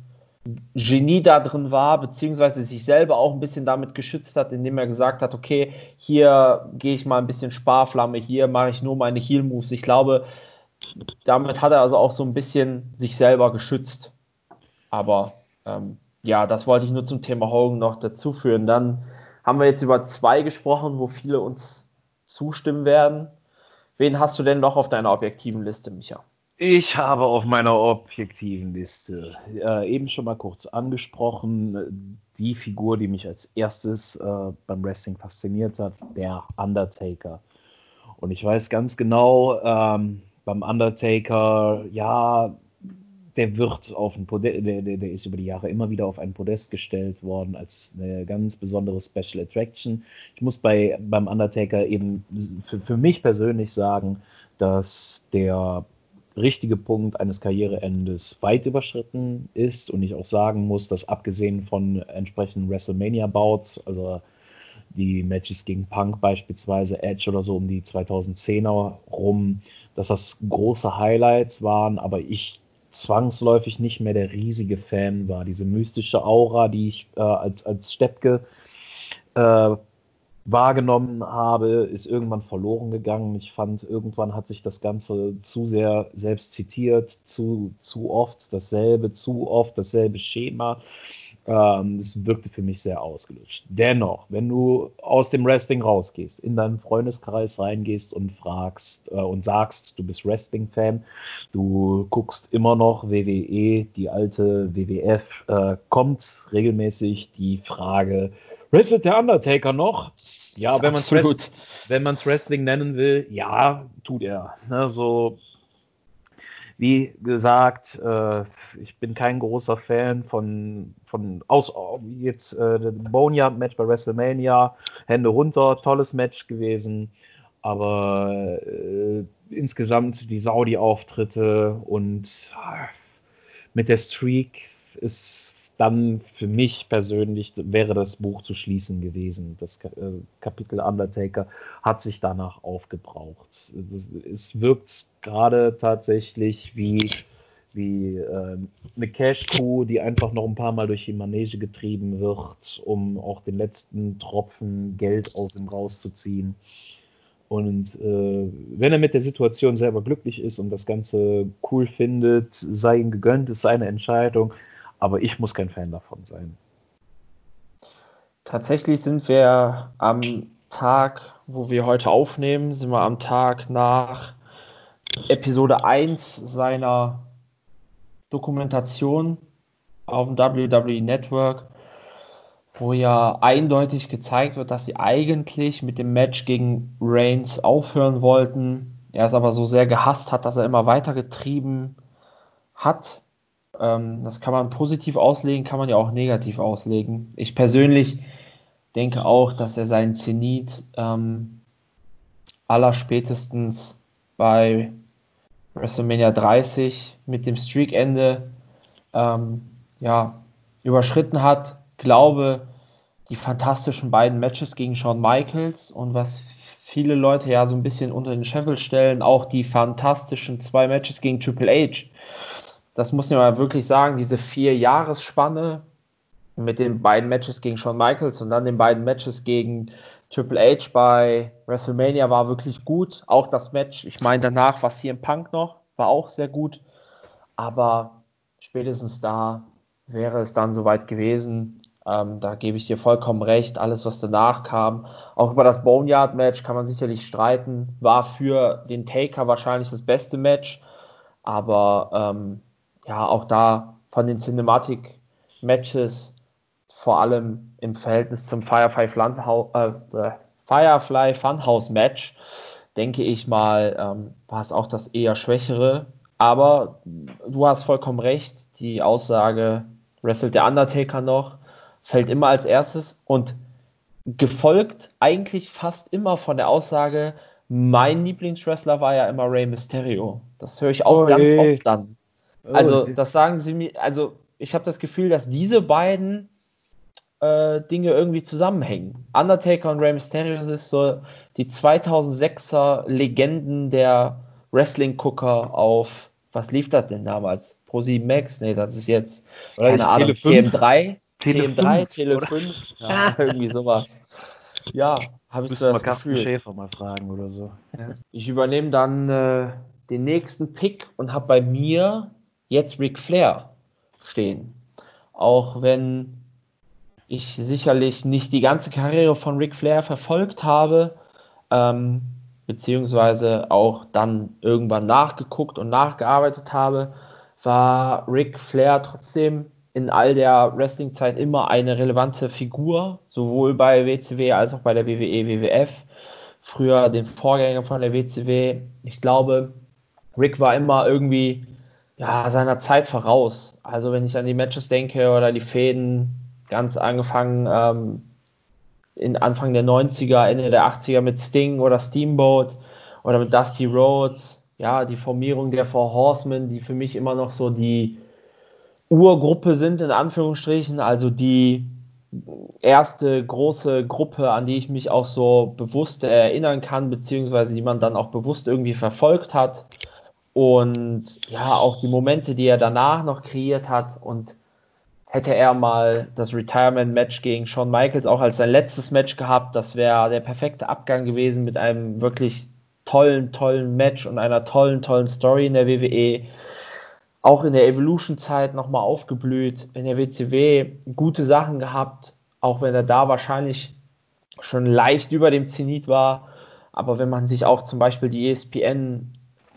Genie da drin war, beziehungsweise sich selber auch ein bisschen damit geschützt hat, indem er gesagt hat, okay, hier gehe ich mal ein bisschen Sparflamme, hier mache ich nur meine Heal Moves. Ich glaube, damit hat er also auch so ein bisschen sich selber geschützt. Aber ähm, ja, das wollte ich nur zum Thema Hogan noch dazu führen. Dann haben wir jetzt über zwei gesprochen, wo viele uns zustimmen werden. Wen hast du denn noch auf deiner objektiven Liste, Micha? Ich habe auf meiner objektiven Liste äh, eben schon mal kurz angesprochen, die Figur, die mich als erstes äh, beim Wrestling fasziniert hat, der Undertaker. Und ich weiß ganz genau, ähm, beim Undertaker, ja, der wird auf ein Podest, der, der, der, ist über die Jahre immer wieder auf ein Podest gestellt worden als eine ganz besondere Special Attraction. Ich muss bei, beim Undertaker eben für, für mich persönlich sagen, dass der richtige Punkt eines Karriereendes weit überschritten ist und ich auch sagen muss, dass abgesehen von entsprechenden WrestleMania-Bouts, also die Matches gegen Punk beispielsweise, Edge oder so um die 2010er rum, dass das große Highlights waren, aber ich zwangsläufig nicht mehr der riesige Fan war. Diese mystische Aura, die ich äh, als, als Steppke äh, wahrgenommen habe, ist irgendwann verloren gegangen. Ich fand, irgendwann hat sich das Ganze zu sehr selbst zitiert, zu, zu oft dasselbe, zu oft dasselbe Schema. Ähm, das wirkte für mich sehr ausgelutscht. Dennoch, wenn du aus dem Wrestling rausgehst, in deinen Freundeskreis reingehst und fragst äh, und sagst, du bist Wrestling-Fan, du guckst immer noch WWE, die alte WWF, äh, kommt regelmäßig die Frage, wrestelt der Undertaker noch? Ja, wenn man es Wrestling nennen will, ja, tut er. Ne, so wie gesagt, äh, ich bin kein großer Fan von, von aus, jetzt äh, das Boneyard-Match bei WrestleMania, Hände runter, tolles Match gewesen, aber äh, insgesamt die Saudi-Auftritte und äh, mit der Streak ist dann für mich persönlich wäre das Buch zu schließen gewesen. Das äh, Kapitel Undertaker hat sich danach aufgebraucht. Es wirkt gerade tatsächlich wie, wie äh, eine Cash-Kuh, die einfach noch ein paar Mal durch die Manege getrieben wird, um auch den letzten Tropfen Geld aus ihm rauszuziehen. Und äh, wenn er mit der Situation selber glücklich ist und das Ganze cool findet, sei ihm gegönnt, ist seine Entscheidung aber ich muss kein Fan davon sein. Tatsächlich sind wir am Tag wo wir heute aufnehmen, sind wir am Tag nach Episode 1 seiner Dokumentation auf dem WWE Network, wo ja eindeutig gezeigt wird, dass sie eigentlich mit dem Match gegen Reigns aufhören wollten. Er es aber so sehr gehasst hat, dass er immer weitergetrieben hat. Ähm, das kann man positiv auslegen, kann man ja auch negativ auslegen. Ich persönlich denke auch, dass er seinen Zenit ähm, allerspätestens bei WrestleMania 30 mit dem Streakende ähm, ja, überschritten hat. Glaube, die fantastischen beiden Matches gegen Shawn Michaels und was viele Leute ja so ein bisschen unter den Scheffel stellen, auch die fantastischen zwei Matches gegen Triple H. Das muss man mal wirklich sagen, diese vier Jahresspanne mit den beiden Matches gegen Shawn Michaels und dann den beiden Matches gegen Triple H bei WrestleMania war wirklich gut. Auch das Match, ich meine danach was hier im Punk noch, war auch sehr gut. Aber spätestens da wäre es dann soweit gewesen. Ähm, da gebe ich dir vollkommen recht. Alles, was danach kam, auch über das Boneyard-Match kann man sicherlich streiten. War für den Taker wahrscheinlich das beste Match. Aber ähm, ja, auch da von den Cinematic-Matches vor allem im Verhältnis zum Firefly, Funhouse, äh, Firefly Funhouse Match, denke ich mal, ähm, war es auch das eher schwächere. Aber du hast vollkommen recht, die Aussage, wrestelt der Undertaker noch, fällt immer als erstes und gefolgt eigentlich fast immer von der Aussage, mein Lieblingswrestler war ja immer Rey Mysterio. Das höre ich auch oh, ganz ey. oft dann. Also, oh, das sagen sie mir, also ich habe das Gefühl, dass diese beiden äh, Dinge irgendwie zusammenhängen. Undertaker und Rey Mysterio ist so die 2006er Legenden der Wrestling-Gucker auf, was lief das denn damals? Pro 7 Max? Nee, das ist jetzt, Oder keine Ahnung, TM3? Tele TM3, Tele 5? Ja, irgendwie sowas. Ja, habe ich Müsste das mal Carsten Schäfer mal fragen oder so. Ich übernehme dann äh, den nächsten Pick und habe bei mir jetzt Ric Flair stehen. Auch wenn ich sicherlich nicht die ganze Karriere von Ric Flair verfolgt habe, ähm, beziehungsweise auch dann irgendwann nachgeguckt und nachgearbeitet habe, war Ric Flair trotzdem in all der Wrestling-Zeit immer eine relevante Figur, sowohl bei WCW als auch bei der WWE, WWF. Früher den Vorgänger von der WCW. Ich glaube, Rick war immer irgendwie ja, seiner Zeit voraus. Also wenn ich an die Matches denke oder die Fäden, ganz angefangen ähm, in Anfang der 90er, Ende der 80er mit Sting oder Steamboat oder mit Dusty Rhodes. Ja, die Formierung der Four Horsemen, die für mich immer noch so die Urgruppe sind, in Anführungsstrichen, also die erste große Gruppe, an die ich mich auch so bewusst erinnern kann, beziehungsweise die man dann auch bewusst irgendwie verfolgt hat. Und ja, auch die Momente, die er danach noch kreiert hat und hätte er mal das Retirement-Match gegen Shawn Michaels auch als sein letztes Match gehabt, das wäre der perfekte Abgang gewesen mit einem wirklich tollen, tollen Match und einer tollen, tollen Story in der WWE. Auch in der Evolution-Zeit nochmal aufgeblüht, in der WCW gute Sachen gehabt, auch wenn er da wahrscheinlich schon leicht über dem Zenit war. Aber wenn man sich auch zum Beispiel die ESPN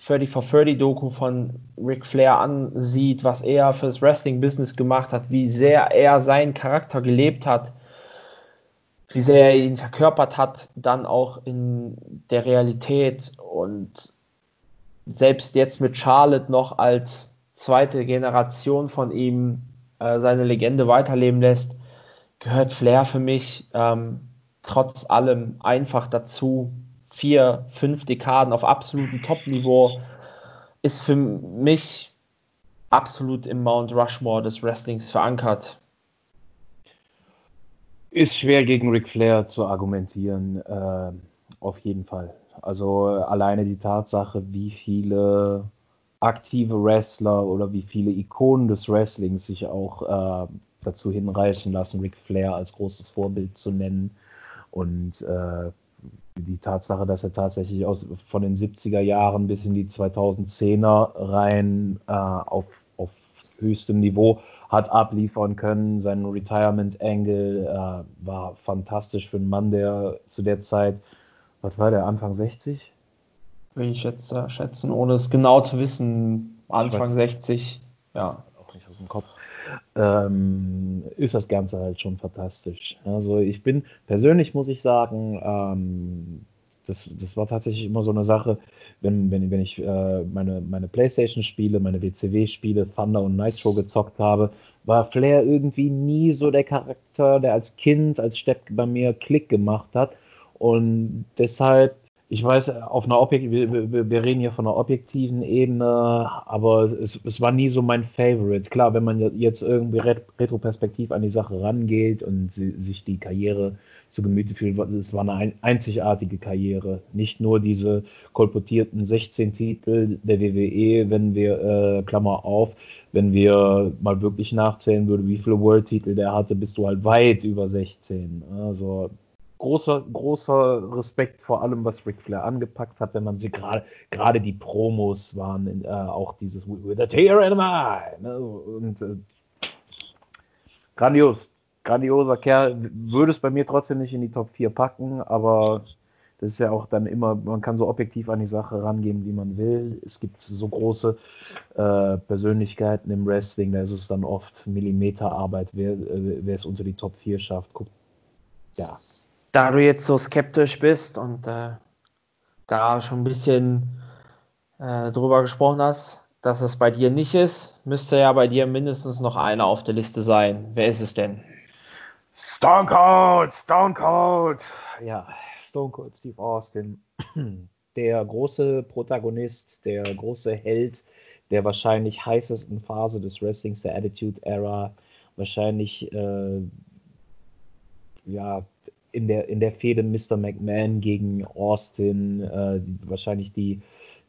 30 for 30 Doku von Ric Flair ansieht, was er fürs Wrestling-Business gemacht hat, wie sehr er seinen Charakter gelebt hat, wie sehr er ihn verkörpert hat, dann auch in der Realität. Und selbst jetzt mit Charlotte noch als zweite Generation von ihm äh, seine Legende weiterleben lässt, gehört Flair für mich ähm, trotz allem einfach dazu vier, fünf Dekaden auf absolutem Top-Niveau, ist für mich absolut im Mount Rushmore des Wrestlings verankert. Ist schwer gegen Ric Flair zu argumentieren, äh, auf jeden Fall. Also alleine die Tatsache, wie viele aktive Wrestler oder wie viele Ikonen des Wrestlings sich auch äh, dazu hinreißen lassen, Ric Flair als großes Vorbild zu nennen. Und äh, die Tatsache, dass er tatsächlich aus, von den 70er Jahren bis in die 2010er rein äh, auf, auf höchstem Niveau hat abliefern können. Sein Retirement Angle äh, war fantastisch für einen Mann, der zu der Zeit Was war der, Anfang 60? Will ich jetzt äh, schätzen, ohne es genau zu wissen. Anfang 60, ja. Auch nicht aus dem Kopf. Ähm, ist das Ganze halt schon fantastisch. Also ich bin, persönlich muss ich sagen, ähm, das, das war tatsächlich immer so eine Sache, wenn, wenn, wenn ich äh, meine, meine Playstation-Spiele, meine WCW-Spiele, Thunder und Nitro gezockt habe, war Flair irgendwie nie so der Charakter, der als Kind, als Stepp bei mir Klick gemacht hat. Und deshalb ich weiß, auf einer Objekt wir, wir, reden hier von einer objektiven Ebene, aber es, es, war nie so mein Favorite. Klar, wenn man jetzt irgendwie retroperspektiv an die Sache rangeht und sie, sich die Karriere zu Gemüte fühlt, es war eine einzigartige Karriere. Nicht nur diese kolportierten 16 Titel der WWE, wenn wir, äh, Klammer auf, wenn wir mal wirklich nachzählen würden, wie viele World-Titel der hatte, bist du halt weit über 16. Also großer, großer Respekt vor allem, was Ric Flair angepackt hat, wenn man sie gerade, gerade die Promos waren, in, äh, auch dieses With a tear in my ne, und äh, grandios, grandioser Kerl, würde es bei mir trotzdem nicht in die Top 4 packen, aber das ist ja auch dann immer, man kann so objektiv an die Sache rangehen, wie man will. Es gibt so große äh, Persönlichkeiten im Wrestling, da ist es dann oft Millimeterarbeit, wer, äh, wer es unter die Top 4 schafft. Guck, ja, da du jetzt so skeptisch bist und äh, da schon ein bisschen äh, drüber gesprochen hast, dass es bei dir nicht ist, müsste ja bei dir mindestens noch einer auf der Liste sein. Wer ist es denn? Stone Cold, Stone Cold. Ja, Stone Cold Steve Austin. Der große Protagonist, der große Held der wahrscheinlich heißesten Phase des Wrestlings, der Attitude Era. Wahrscheinlich, äh, ja, in der, in der Fehde Mr. McMahon gegen Austin äh, wahrscheinlich die,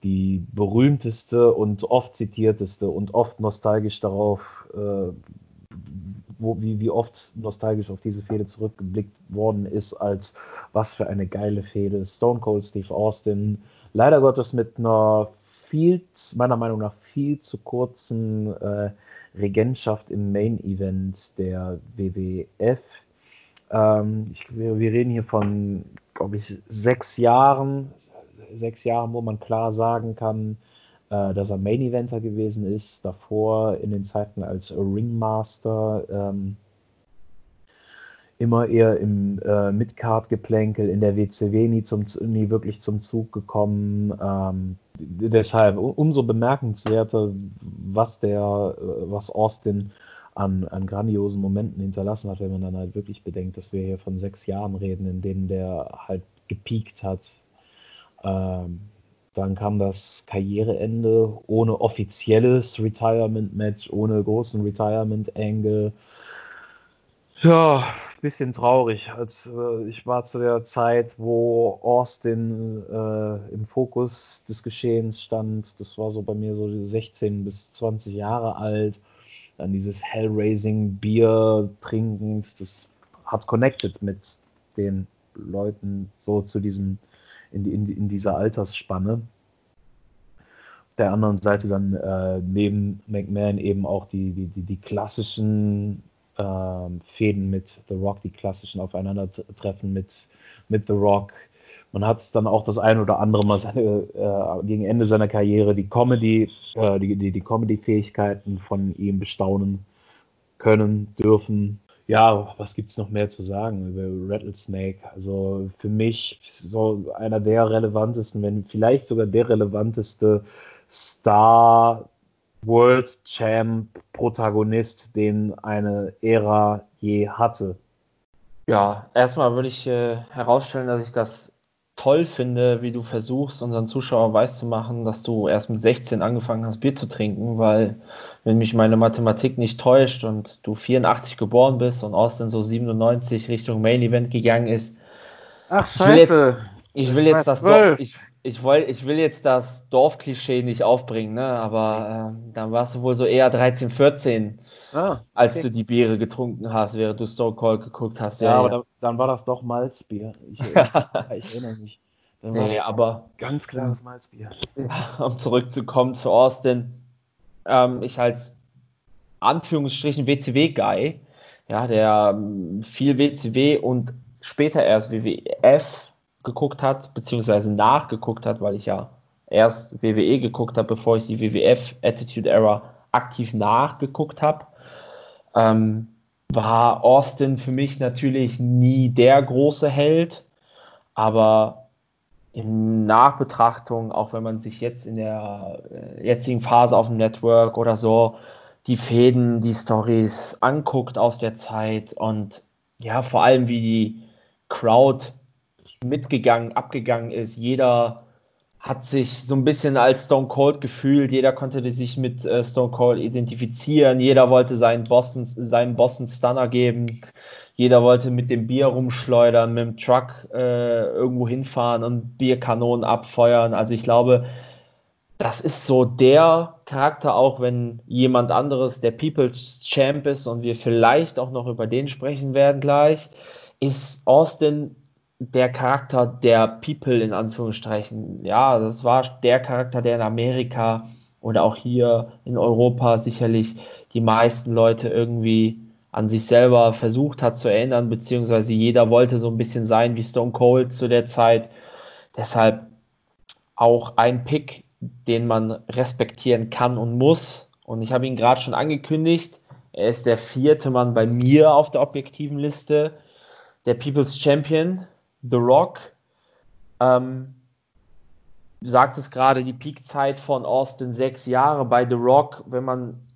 die berühmteste und oft zitierteste und oft nostalgisch darauf, äh, wo, wie, wie oft nostalgisch auf diese Fehde zurückgeblickt worden ist, als was für eine geile Fehde. Stone Cold Steve Austin, leider Gottes mit einer viel, meiner Meinung nach viel zu kurzen äh, Regentschaft im Main Event der WWF ähm, ich, wir, wir, reden hier von, glaube ich, sechs Jahren, sechs Jahren, wo man klar sagen kann, äh, dass er Main Eventer gewesen ist. Davor in den Zeiten als Ringmaster ähm, immer eher im äh, Midcard-Geplänkel in der WCW nie, zum, nie wirklich zum Zug gekommen. Ähm, deshalb umso bemerkenswerter, was der, äh, was Austin an, an grandiosen Momenten hinterlassen hat, wenn man dann halt wirklich bedenkt, dass wir hier von sechs Jahren reden, in denen der halt gepiekt hat. Ähm, dann kam das Karriereende ohne offizielles Retirement-Match, ohne großen Retirement-Angle. Ja, bisschen traurig. Als, äh, ich war zu der Zeit, wo Austin äh, im Fokus des Geschehens stand. Das war so bei mir so 16 bis 20 Jahre alt dann dieses Hellraising, Bier trinkend, das hat connected mit den Leuten so zu diesem, in, in, in dieser Altersspanne. Der anderen Seite dann äh, neben McMahon eben auch die, die, die, die klassischen äh, Fäden mit The Rock, die klassischen Aufeinandertreffen mit, mit The Rock, man hat es dann auch das ein oder andere Mal seine, äh, gegen Ende seiner Karriere die Comedy, äh, die, die, die Comedy-Fähigkeiten von ihm bestaunen können, dürfen. Ja, was gibt es noch mehr zu sagen über Rattlesnake? Also für mich so einer der relevantesten, wenn vielleicht sogar der relevanteste Star World Champ Protagonist, den eine Ära je hatte. Ja, erstmal würde ich äh, herausstellen, dass ich das toll finde, wie du versuchst, unseren Zuschauern weiß zu machen, dass du erst mit 16 angefangen hast, Bier zu trinken, weil wenn mich meine Mathematik nicht täuscht und du 84 geboren bist und Austin so 97 Richtung Main Event gegangen ist. Ach scheiße. Ich will jetzt, ich will jetzt das Dorf, ich, ich, will, ich will jetzt das Dorfklischee nicht aufbringen, ne? aber äh, dann warst du wohl so eher 13, 14 Ah, okay. als du die Biere getrunken hast, während du Stone Cold geguckt hast. Ja, ja aber ja. Dann, dann, war das doch Malzbier. Ich, ich erinnere mich. Dann nee, aber ganz klares Malzbier. um zurückzukommen zu Austin, ähm, ich als Anführungsstrichen WCW-Guy, ja, der ähm, viel WCW und später erst WWF geguckt hat, beziehungsweise nachgeguckt hat, weil ich ja erst WWE geguckt habe, bevor ich die WWF Attitude Era aktiv nachgeguckt habe, ähm, war Austin für mich natürlich nie der große Held, aber in Nachbetrachtung, auch wenn man sich jetzt in der äh, jetzigen Phase auf dem Network oder so die Fäden, die Stories anguckt aus der Zeit und ja, vor allem wie die Crowd mitgegangen, abgegangen ist. Jeder hat sich so ein bisschen als Stone Cold gefühlt. Jeder konnte sich mit äh, Stone Cold identifizieren. Jeder wollte seinen Boston, seinen Boston Stunner geben. Jeder wollte mit dem Bier rumschleudern, mit dem Truck äh, irgendwo hinfahren und Bierkanonen abfeuern. Also ich glaube, das ist so der Charakter, auch wenn jemand anderes der People's Champ ist und wir vielleicht auch noch über den sprechen werden gleich, ist Austin der Charakter der People in Anführungsstrichen. Ja, das war der Charakter, der in Amerika oder auch hier in Europa sicherlich die meisten Leute irgendwie an sich selber versucht hat zu erinnern, beziehungsweise jeder wollte so ein bisschen sein wie Stone Cold zu der Zeit. Deshalb auch ein Pick, den man respektieren kann und muss. Und ich habe ihn gerade schon angekündigt. Er ist der vierte Mann bei mir auf der objektiven Liste. Der People's Champion, The Rock. Ähm, du sagtest gerade, die Peakzeit von Austin sechs Jahre bei The Rock. Wenn man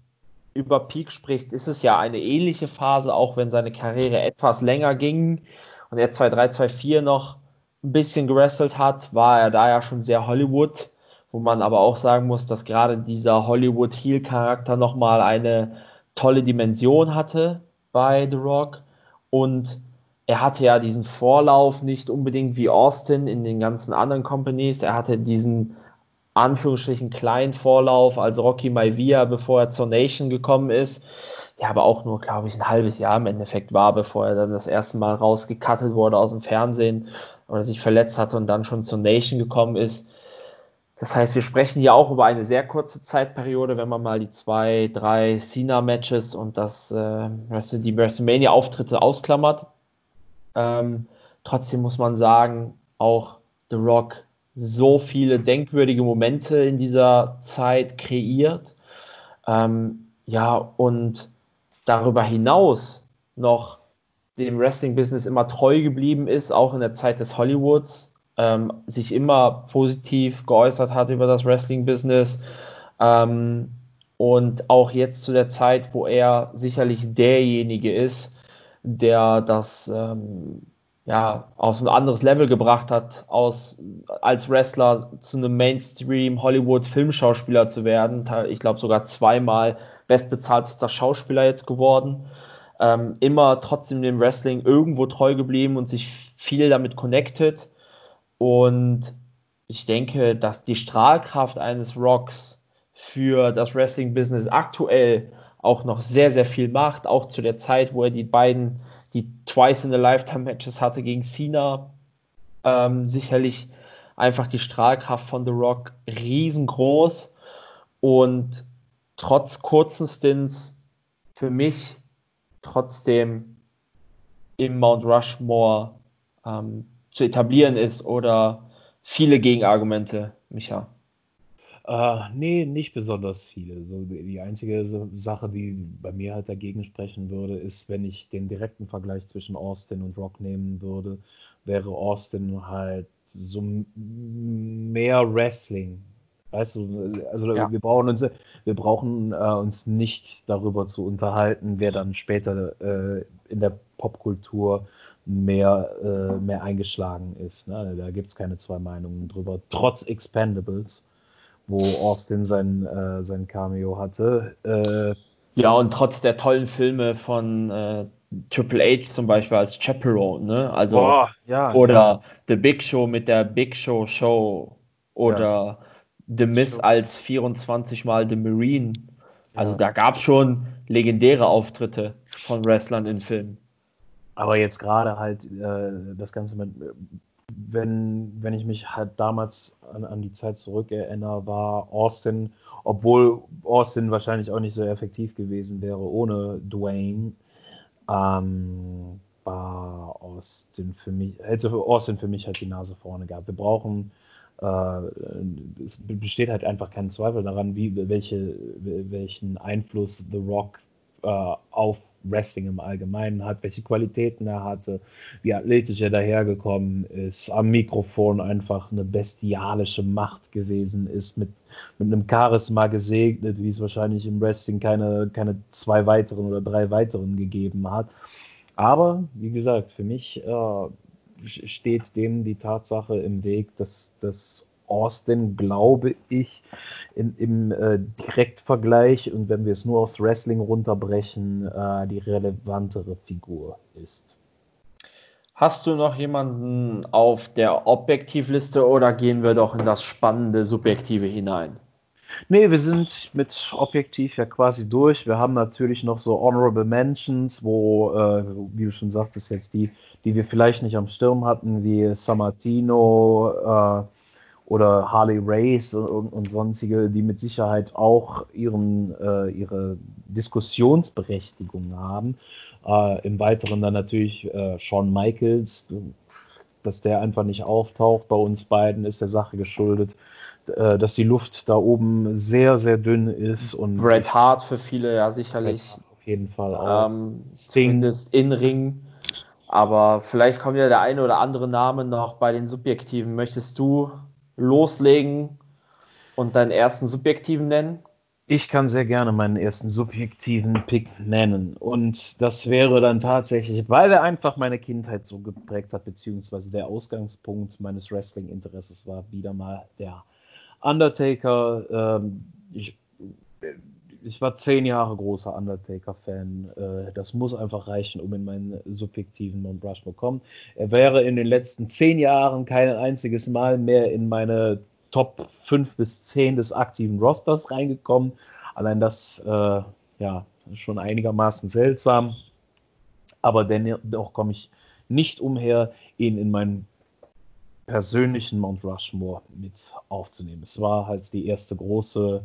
über Peak spricht, ist es ja eine ähnliche Phase, auch wenn seine Karriere etwas länger ging und er 2-3, 2-4 noch ein bisschen gewrestelt hat, war er da ja schon sehr Hollywood, wo man aber auch sagen muss, dass gerade dieser Hollywood-Heel-Charakter nochmal eine tolle Dimension hatte bei The Rock und er hatte ja diesen Vorlauf nicht unbedingt wie Austin in den ganzen anderen Companies. Er hatte diesen Anführungsstrichen kleinen Vorlauf als Rocky Maivia, bevor er zur Nation gekommen ist. Der aber auch nur, glaube ich, ein halbes Jahr im Endeffekt war, bevor er dann das erste Mal rausgekattet wurde aus dem Fernsehen oder sich verletzt hatte und dann schon zur Nation gekommen ist. Das heißt, wir sprechen hier auch über eine sehr kurze Zeitperiode, wenn man mal die zwei, drei Cena-Matches und das, äh, die WrestleMania-Auftritte ausklammert. Ähm, trotzdem muss man sagen, auch The Rock so viele denkwürdige Momente in dieser Zeit kreiert. Ähm, ja, und darüber hinaus noch dem Wrestling-Business immer treu geblieben ist, auch in der Zeit des Hollywoods, ähm, sich immer positiv geäußert hat über das Wrestling-Business. Ähm, und auch jetzt zu der Zeit, wo er sicherlich derjenige ist, der das ähm, ja, auf ein anderes Level gebracht hat, aus, als Wrestler zu einem Mainstream-Hollywood-Filmschauspieler zu werden. Ich glaube sogar zweimal bestbezahltester Schauspieler jetzt geworden. Ähm, immer trotzdem dem Wrestling irgendwo treu geblieben und sich viel damit connected. Und ich denke, dass die Strahlkraft eines Rocks für das Wrestling-Business aktuell auch noch sehr, sehr viel macht, auch zu der Zeit, wo er die beiden die Twice in a Lifetime Matches hatte gegen Cena. Ähm, sicherlich einfach die Strahlkraft von The Rock riesengroß und trotz kurzen Stints für mich trotzdem im Mount Rushmore ähm, zu etablieren ist oder viele Gegenargumente, Micha. Äh, nee, nicht besonders viele. So, die einzige Sache, die bei mir halt dagegen sprechen würde, ist, wenn ich den direkten Vergleich zwischen Austin und Rock nehmen würde, wäre Austin halt so mehr Wrestling. Weißt du, also ja. wir brauchen uns, wir brauchen äh, uns nicht darüber zu unterhalten, wer dann später äh, in der Popkultur mehr, äh, mehr eingeschlagen ist. Ne? Da gibt es keine zwei Meinungen drüber, trotz Expendables wo Austin sein, äh, sein Cameo hatte. Äh, ja, und trotz der tollen Filme von äh, Triple H zum Beispiel als Chaperone, ne? Also, Boah, ja, oder ja. The Big Show mit der Big Show Show oder ja. The Miss als 24 Mal The Marine. Also da gab es schon legendäre Auftritte von Wrestlern in Filmen. Aber jetzt gerade halt äh, das Ganze mit wenn, wenn ich mich halt damals an, an die Zeit zurückerinnere, war Austin, obwohl Austin wahrscheinlich auch nicht so effektiv gewesen wäre ohne Dwayne, ähm, war Austin für mich, hätte Austin für mich halt die Nase vorne gehabt. Wir brauchen, äh, es besteht halt einfach kein Zweifel daran, wie, welche, welchen Einfluss The Rock äh, auf Wrestling im Allgemeinen hat, welche Qualitäten er hatte, wie athletisch er dahergekommen ist, am Mikrofon einfach eine bestialische Macht gewesen ist, mit, mit einem Charisma gesegnet, wie es wahrscheinlich im Wrestling keine, keine zwei weiteren oder drei weiteren gegeben hat. Aber, wie gesagt, für mich äh, steht dem die Tatsache im Weg, dass, dass Austin, glaube ich, in, im äh, Direktvergleich und wenn wir es nur aufs Wrestling runterbrechen, äh, die relevantere Figur ist. Hast du noch jemanden auf der Objektivliste oder gehen wir doch in das spannende Subjektive hinein? Nee, wir sind mit Objektiv ja quasi durch. Wir haben natürlich noch so Honorable Mentions, wo, äh, wie du schon sagtest, jetzt die, die wir vielleicht nicht am Sturm hatten, wie Samartino, äh, oder Harley Race und, und, sonstige, die mit Sicherheit auch ihren, äh, ihre Diskussionsberechtigung haben. Äh, Im Weiteren dann natürlich äh, Shawn Michaels, dass der einfach nicht auftaucht bei uns beiden, ist der Sache geschuldet, äh, dass die Luft da oben sehr, sehr dünn ist. Und Bret Hart für viele ja sicherlich. Auf jeden Fall auch. Ähm, zumindest in Ring. Aber vielleicht kommt ja der eine oder andere Name noch bei den Subjektiven. Möchtest du loslegen und deinen ersten subjektiven nennen? Ich kann sehr gerne meinen ersten subjektiven Pick nennen. Und das wäre dann tatsächlich, weil er einfach meine Kindheit so geprägt hat, beziehungsweise der Ausgangspunkt meines Wrestling-Interesses war wieder mal der Undertaker. Ähm, ich, ich, war zehn Jahre großer Undertaker-Fan. Äh, das muss einfach reichen, um in meinen subjektiven Mount Rushmore kommen. Er wäre in den letzten zehn Jahren kein einziges Mal mehr in meine Top 5 bis 10 des aktiven Rosters reingekommen. Allein das, äh, ja, schon einigermaßen seltsam. Aber dennoch komme ich nicht umher, ihn in meinen persönlichen Mount Rushmore mit aufzunehmen. Es war halt die erste große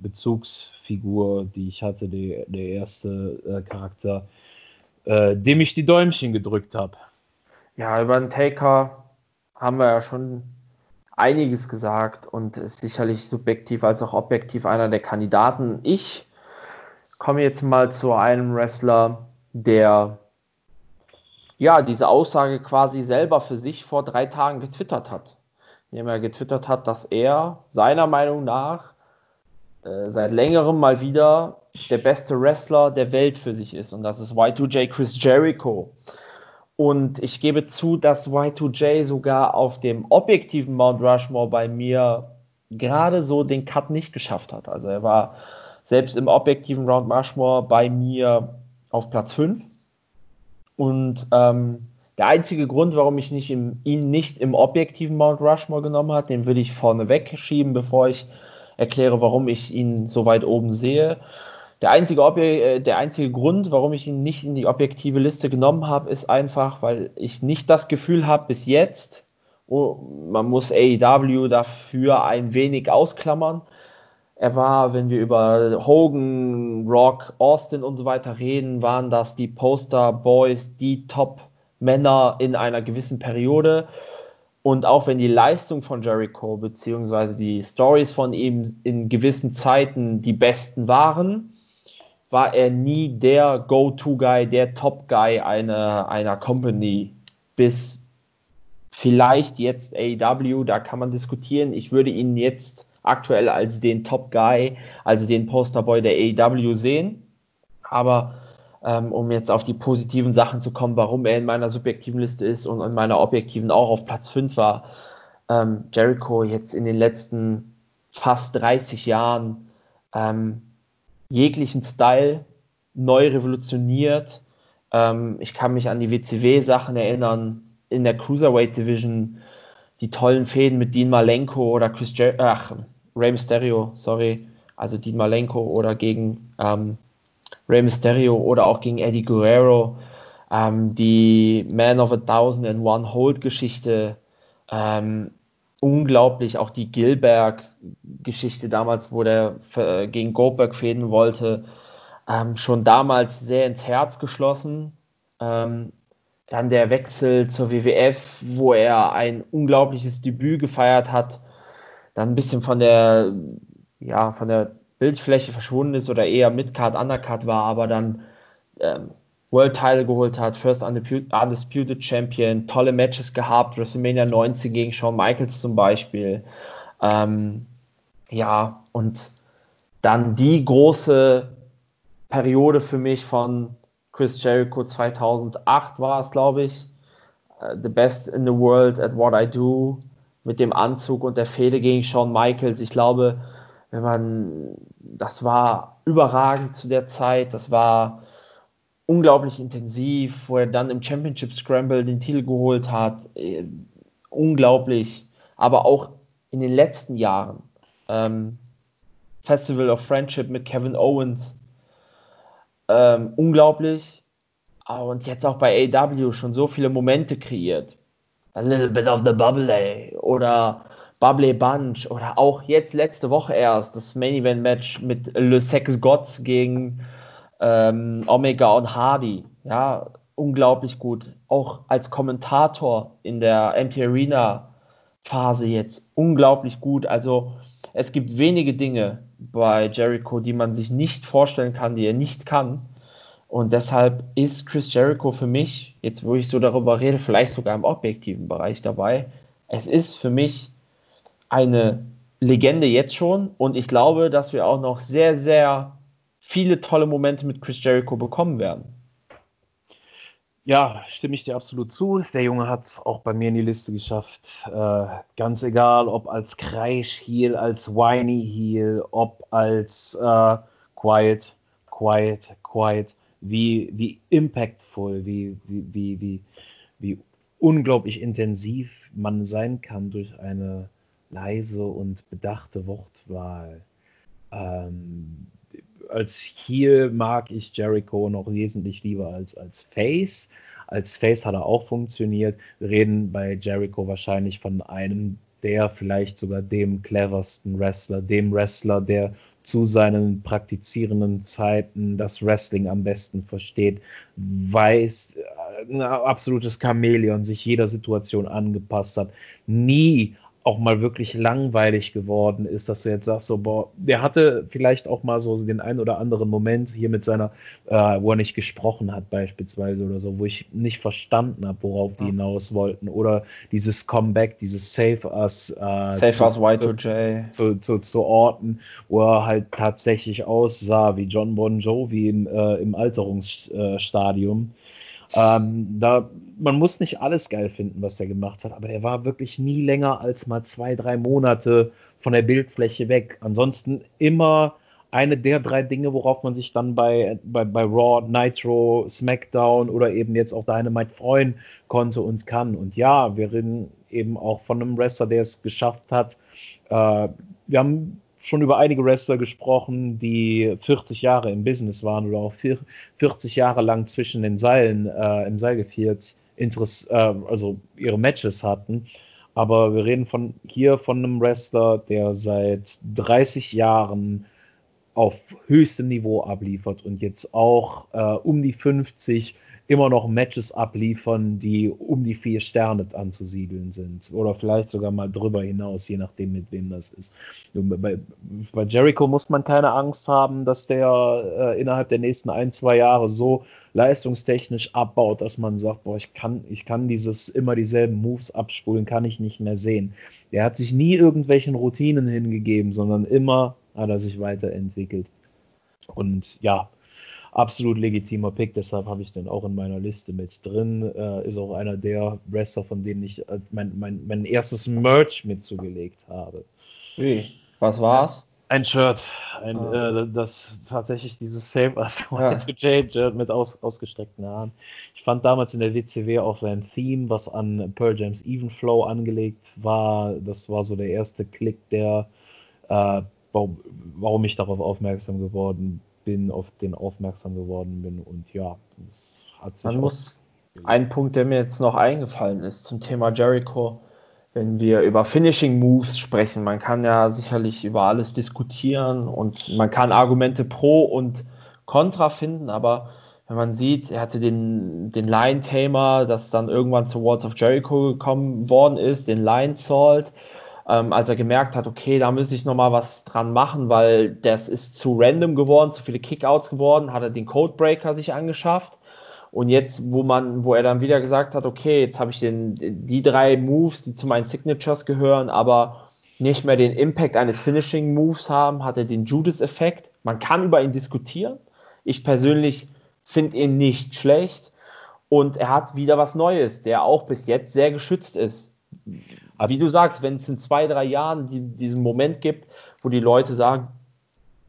Wrestling-Bezugsfigur, die ich hatte, die, der erste äh, Charakter, äh, dem ich die Däumchen gedrückt habe. Ja, über den Taker haben wir ja schon einiges gesagt und ist sicherlich subjektiv als auch objektiv einer der Kandidaten. Ich komme jetzt mal zu einem Wrestler, der ja diese Aussage quasi selber für sich vor drei Tagen getwittert hat. Indem er getwittert hat, dass er seiner Meinung nach äh, seit längerem mal wieder der beste Wrestler der Welt für sich ist. Und das ist Y2J Chris Jericho. Und ich gebe zu, dass Y2J sogar auf dem objektiven Mount Rushmore bei mir gerade so den Cut nicht geschafft hat. Also er war selbst im objektiven Mount Rushmore bei mir auf Platz 5. Und ähm, der einzige Grund, warum ich nicht im, ihn nicht im objektiven Mount Rushmore genommen habe, den würde ich vorne wegschieben, bevor ich erkläre, warum ich ihn so weit oben sehe. Der einzige, äh, der einzige Grund, warum ich ihn nicht in die objektive Liste genommen habe, ist einfach, weil ich nicht das Gefühl habe bis jetzt, oh, man muss AEW dafür ein wenig ausklammern. Er war, wenn wir über Hogan, Rock, Austin und so weiter reden, waren das die Poster Boys, die Top-Männer in einer gewissen Periode. Und auch wenn die Leistung von Jericho bzw. die Stories von ihm in gewissen Zeiten die besten waren, war er nie der Go-To-Guy, der Top-Guy einer, einer Company bis vielleicht jetzt AEW, da kann man diskutieren. Ich würde ihn jetzt aktuell als den Top-Guy, also den Posterboy der AEW sehen. Aber ähm, um jetzt auf die positiven Sachen zu kommen, warum er in meiner subjektiven Liste ist und in meiner objektiven auch auf Platz 5 war, ähm, Jericho jetzt in den letzten fast 30 Jahren ähm, jeglichen Style neu revolutioniert. Ähm, ich kann mich an die WCW-Sachen erinnern, in der Cruiserweight Division, die tollen Fäden mit Dean Malenko oder Chris Jer ach, Rey Mysterio, sorry, also Dean Malenko oder gegen ähm, Rey Mysterio oder auch gegen Eddie Guerrero, ähm, die Man of a Thousand and One Hold Geschichte, ähm, unglaublich. Auch die Gilberg-Geschichte damals, wo der äh, gegen Goldberg fäden wollte, ähm, schon damals sehr ins Herz geschlossen. Ähm, dann der Wechsel zur WWF, wo er ein unglaubliches Debüt gefeiert hat, dann ein bisschen von der, ja, von der Bildfläche verschwunden ist oder eher Midcard, Undercard war, aber dann ähm, World Title geholt hat, First Undisputed Champion, tolle Matches gehabt, WrestleMania 19 gegen Shawn Michaels zum Beispiel. Ähm, ja, und dann die große Periode für mich von Chris Jericho 2008 war es, glaube ich. Uh, the best in the world at what I do mit dem Anzug und der Fehde gegen Shawn Michaels. Ich glaube, wenn man, das war überragend zu der Zeit. Das war unglaublich intensiv, wo er dann im Championship Scramble den Titel geholt hat. Äh, unglaublich. Aber auch in den letzten Jahren. Ähm, Festival of Friendship mit Kevin Owens. Ähm, unglaublich. Und jetzt auch bei AW schon so viele Momente kreiert. A little bit of the bubbly oder Bubbly Bunch oder auch jetzt letzte Woche erst das Main Event Match mit Le Sex Gods gegen ähm, Omega und Hardy. Ja, unglaublich gut. Auch als Kommentator in der MT Arena Phase jetzt unglaublich gut. Also es gibt wenige Dinge bei Jericho, die man sich nicht vorstellen kann, die er nicht kann. Und deshalb ist Chris Jericho für mich, jetzt wo ich so darüber rede, vielleicht sogar im objektiven Bereich dabei. Es ist für mich eine Legende jetzt schon und ich glaube, dass wir auch noch sehr, sehr viele tolle Momente mit Chris Jericho bekommen werden. Ja, stimme ich dir absolut zu. Der Junge hat auch bei mir in die Liste geschafft. Äh, ganz egal, ob als Kreisch-Heel, als Whiny-Heel, ob als äh, Quiet, Quiet, Quiet, wie, wie impactful, wie, wie, wie, wie, wie unglaublich intensiv man sein kann durch eine leise und bedachte Wortwahl. Ähm, als Heel mag ich Jericho noch wesentlich lieber als als Face. Als Face hat er auch funktioniert. Wir reden bei Jericho wahrscheinlich von einem der vielleicht sogar dem cleversten Wrestler, dem Wrestler, der zu seinen praktizierenden Zeiten das Wrestling am besten versteht, weiß, äh, ein absolutes Chamäleon, sich jeder Situation angepasst hat, nie auch mal wirklich langweilig geworden ist, dass du jetzt sagst, so, boah, der hatte vielleicht auch mal so den einen oder anderen Moment hier mit seiner, äh, wo er nicht gesprochen hat, beispielsweise oder so, wo ich nicht verstanden habe, worauf die hinaus wollten. Oder dieses Comeback, dieses Save Us, äh, Save zu, Us Y2J. Zu, zu, zu, Orten, wo er halt tatsächlich aussah wie John Bon Jovi im, äh, im Alterungsstadium. Ähm, da, man muss nicht alles geil finden, was der gemacht hat, aber er war wirklich nie länger als mal zwei, drei Monate von der Bildfläche weg. Ansonsten immer eine der drei Dinge, worauf man sich dann bei, bei, bei Raw, Nitro, SmackDown oder eben jetzt auch Dynamite freuen konnte und kann. Und ja, wir reden eben auch von einem Wrestler, der es geschafft hat. Äh, wir haben schon über einige Wrestler gesprochen, die 40 Jahre im Business waren oder auch 40 Jahre lang zwischen den Seilen äh, im Seilgeviert Interess äh, also ihre Matches hatten. Aber wir reden von hier von einem Wrestler, der seit 30 Jahren auf höchstem Niveau abliefert und jetzt auch äh, um die 50 immer noch Matches abliefern, die um die vier Sterne anzusiedeln sind. Oder vielleicht sogar mal drüber hinaus, je nachdem, mit wem das ist. Bei, bei Jericho muss man keine Angst haben, dass der äh, innerhalb der nächsten ein, zwei Jahre so leistungstechnisch abbaut, dass man sagt, boah, ich kann, ich kann dieses immer dieselben Moves abspulen, kann ich nicht mehr sehen. Der hat sich nie irgendwelchen Routinen hingegeben, sondern immer hat er sich weiterentwickelt. Und ja, absolut legitimer Pick, deshalb habe ich den auch in meiner Liste mit drin. Äh, ist auch einer der Wrestler, von denen ich äh, mein, mein, mein erstes Merch mitzugelegt habe. Wie? Was war's? Ein Shirt, ein, ah. äh, das tatsächlich dieses Save Us ja. J mit aus, ausgestreckten Haaren. Ich fand damals in der WCW auch sein Theme, was an Pearl Jams Even Flow angelegt war. Das war so der erste Klick, der äh, warum, warum ich darauf aufmerksam geworden bin, auf den aufmerksam geworden bin. Und ja, es hat sich. Man muss ein Punkt, der mir jetzt noch eingefallen ist zum Thema Jericho, wenn wir über Finishing Moves sprechen. Man kann ja sicherlich über alles diskutieren und man kann Argumente pro und contra finden, aber wenn man sieht, er hatte den, den Lion Tamer, das dann irgendwann zu Walls of Jericho gekommen worden ist, den Lion Salt, ähm, als er gemerkt hat, okay, da muss ich nochmal was dran machen, weil das ist zu random geworden, zu viele Kickouts geworden, hat er den Codebreaker sich angeschafft. Und jetzt, wo man, wo er dann wieder gesagt hat, okay, jetzt habe ich den, die drei Moves, die zu meinen Signatures gehören, aber nicht mehr den Impact eines Finishing Moves haben, hat er den Judas-Effekt. Man kann über ihn diskutieren. Ich persönlich finde ihn nicht schlecht. Und er hat wieder was Neues, der auch bis jetzt sehr geschützt ist. Wie du sagst, wenn es in zwei, drei Jahren die, diesen Moment gibt, wo die Leute sagen,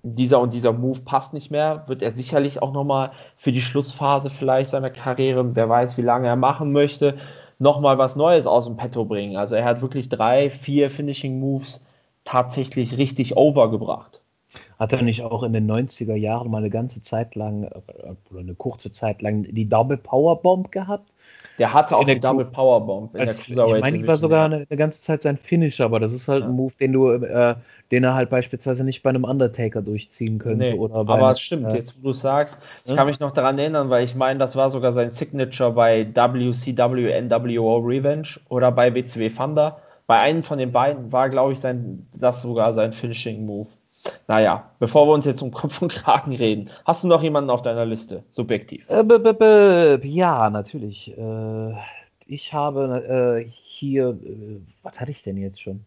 dieser und dieser Move passt nicht mehr, wird er sicherlich auch nochmal für die Schlussphase vielleicht seiner Karriere, der weiß, wie lange er machen möchte, nochmal was Neues aus dem Petto bringen. Also er hat wirklich drei, vier Finishing Moves tatsächlich richtig overgebracht. Hat er nicht auch in den 90er Jahren mal eine ganze Zeit lang äh, oder eine kurze Zeit lang die Double Power Bomb gehabt? Der hatte auch eine Double Powerbomb in als, der Cruiserweight. Ich meine, die war sogar eine, eine, ganze Zeit sein Finisher, aber das ist halt ja. ein Move, den du, äh, den er halt beispielsweise nicht bei einem Undertaker durchziehen könnte. Nee, oder aber es stimmt, äh, jetzt wo du sagst, ich ja? kann mich noch daran erinnern, weil ich meine, das war sogar sein Signature bei WCW NWO Revenge oder bei WCW Thunder. Bei einem von den beiden war, glaube ich, sein, das sogar sein Finishing Move. Naja, bevor wir uns jetzt um Kopf und Kragen reden, hast du noch jemanden auf deiner Liste, subjektiv? Äh, ja, natürlich. Äh, ich habe äh, hier, äh, was hatte ich denn jetzt schon?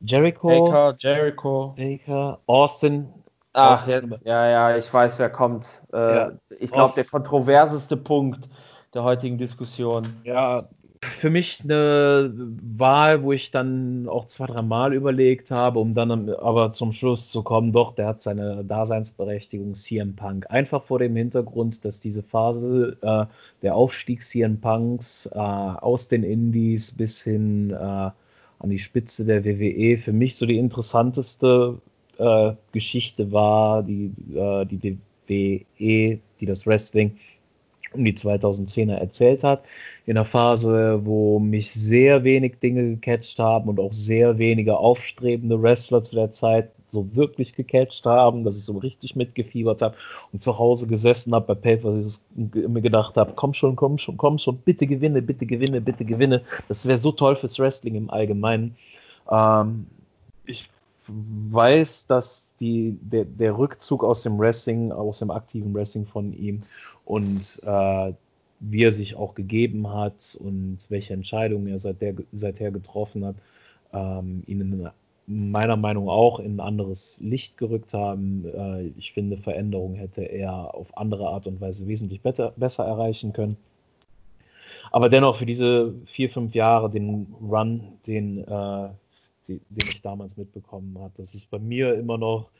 Jericho. Baker, Jericho. Baker, Austin. Ach, Austin. Ja, ja, ich weiß, wer kommt. Äh, ja, ich glaube, der kontroverseste Punkt der heutigen Diskussion. Ja, für mich eine Wahl, wo ich dann auch zwei, drei Mal überlegt habe, um dann aber zum Schluss zu kommen, doch, der hat seine Daseinsberechtigung CM Punk. Einfach vor dem Hintergrund, dass diese Phase äh, der Aufstieg CM Punks äh, aus den Indies bis hin äh, an die Spitze der WWE für mich so die interessanteste äh, Geschichte war, die äh, die WWE, die das Wrestling um die 2010er erzählt hat. In einer Phase, wo mich sehr wenig Dinge gecatcht haben und auch sehr wenige aufstrebende Wrestler zu der Zeit so wirklich gecatcht haben, dass ich so richtig mitgefiebert habe und zu Hause gesessen habe bei Paper und mir gedacht habe, komm schon, komm schon, komm schon, bitte gewinne, bitte gewinne, bitte gewinne. Das wäre so toll fürs Wrestling im Allgemeinen. Ähm, ich weiß, dass die, der, der, Rückzug aus dem Wrestling, aus dem aktiven Wrestling von ihm und äh, wie er sich auch gegeben hat und welche Entscheidungen er seither, seither getroffen hat, ähm, ihn meiner Meinung nach auch in ein anderes Licht gerückt haben. Äh, ich finde, Veränderung hätte er auf andere Art und Weise wesentlich better, besser erreichen können. Aber dennoch für diese vier, fünf Jahre den Run, den äh, die, den ich damals mitbekommen habe. Das ist bei mir immer noch,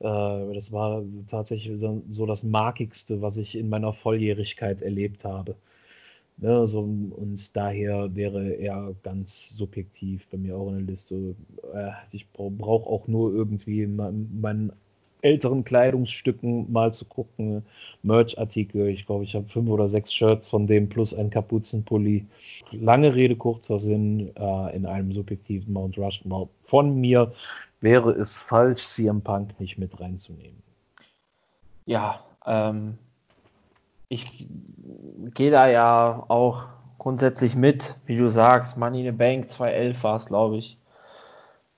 äh, das war tatsächlich so, das Markigste, was ich in meiner Volljährigkeit erlebt habe. Ne, so, und daher wäre er ganz subjektiv bei mir auch in der Liste. Äh, ich brauche auch nur irgendwie meinen älteren Kleidungsstücken mal zu gucken. Merch-Artikel, ich glaube, ich habe fünf oder sechs Shirts von dem plus ein Kapuzenpulli. Lange Rede, kurzer Sinn, äh, in einem subjektiven Mount Rushmore von mir wäre es falsch, CM Punk nicht mit reinzunehmen. Ja, ähm, ich gehe da ja auch grundsätzlich mit, wie du sagst, Money in the Bank 211 war es, glaube ich.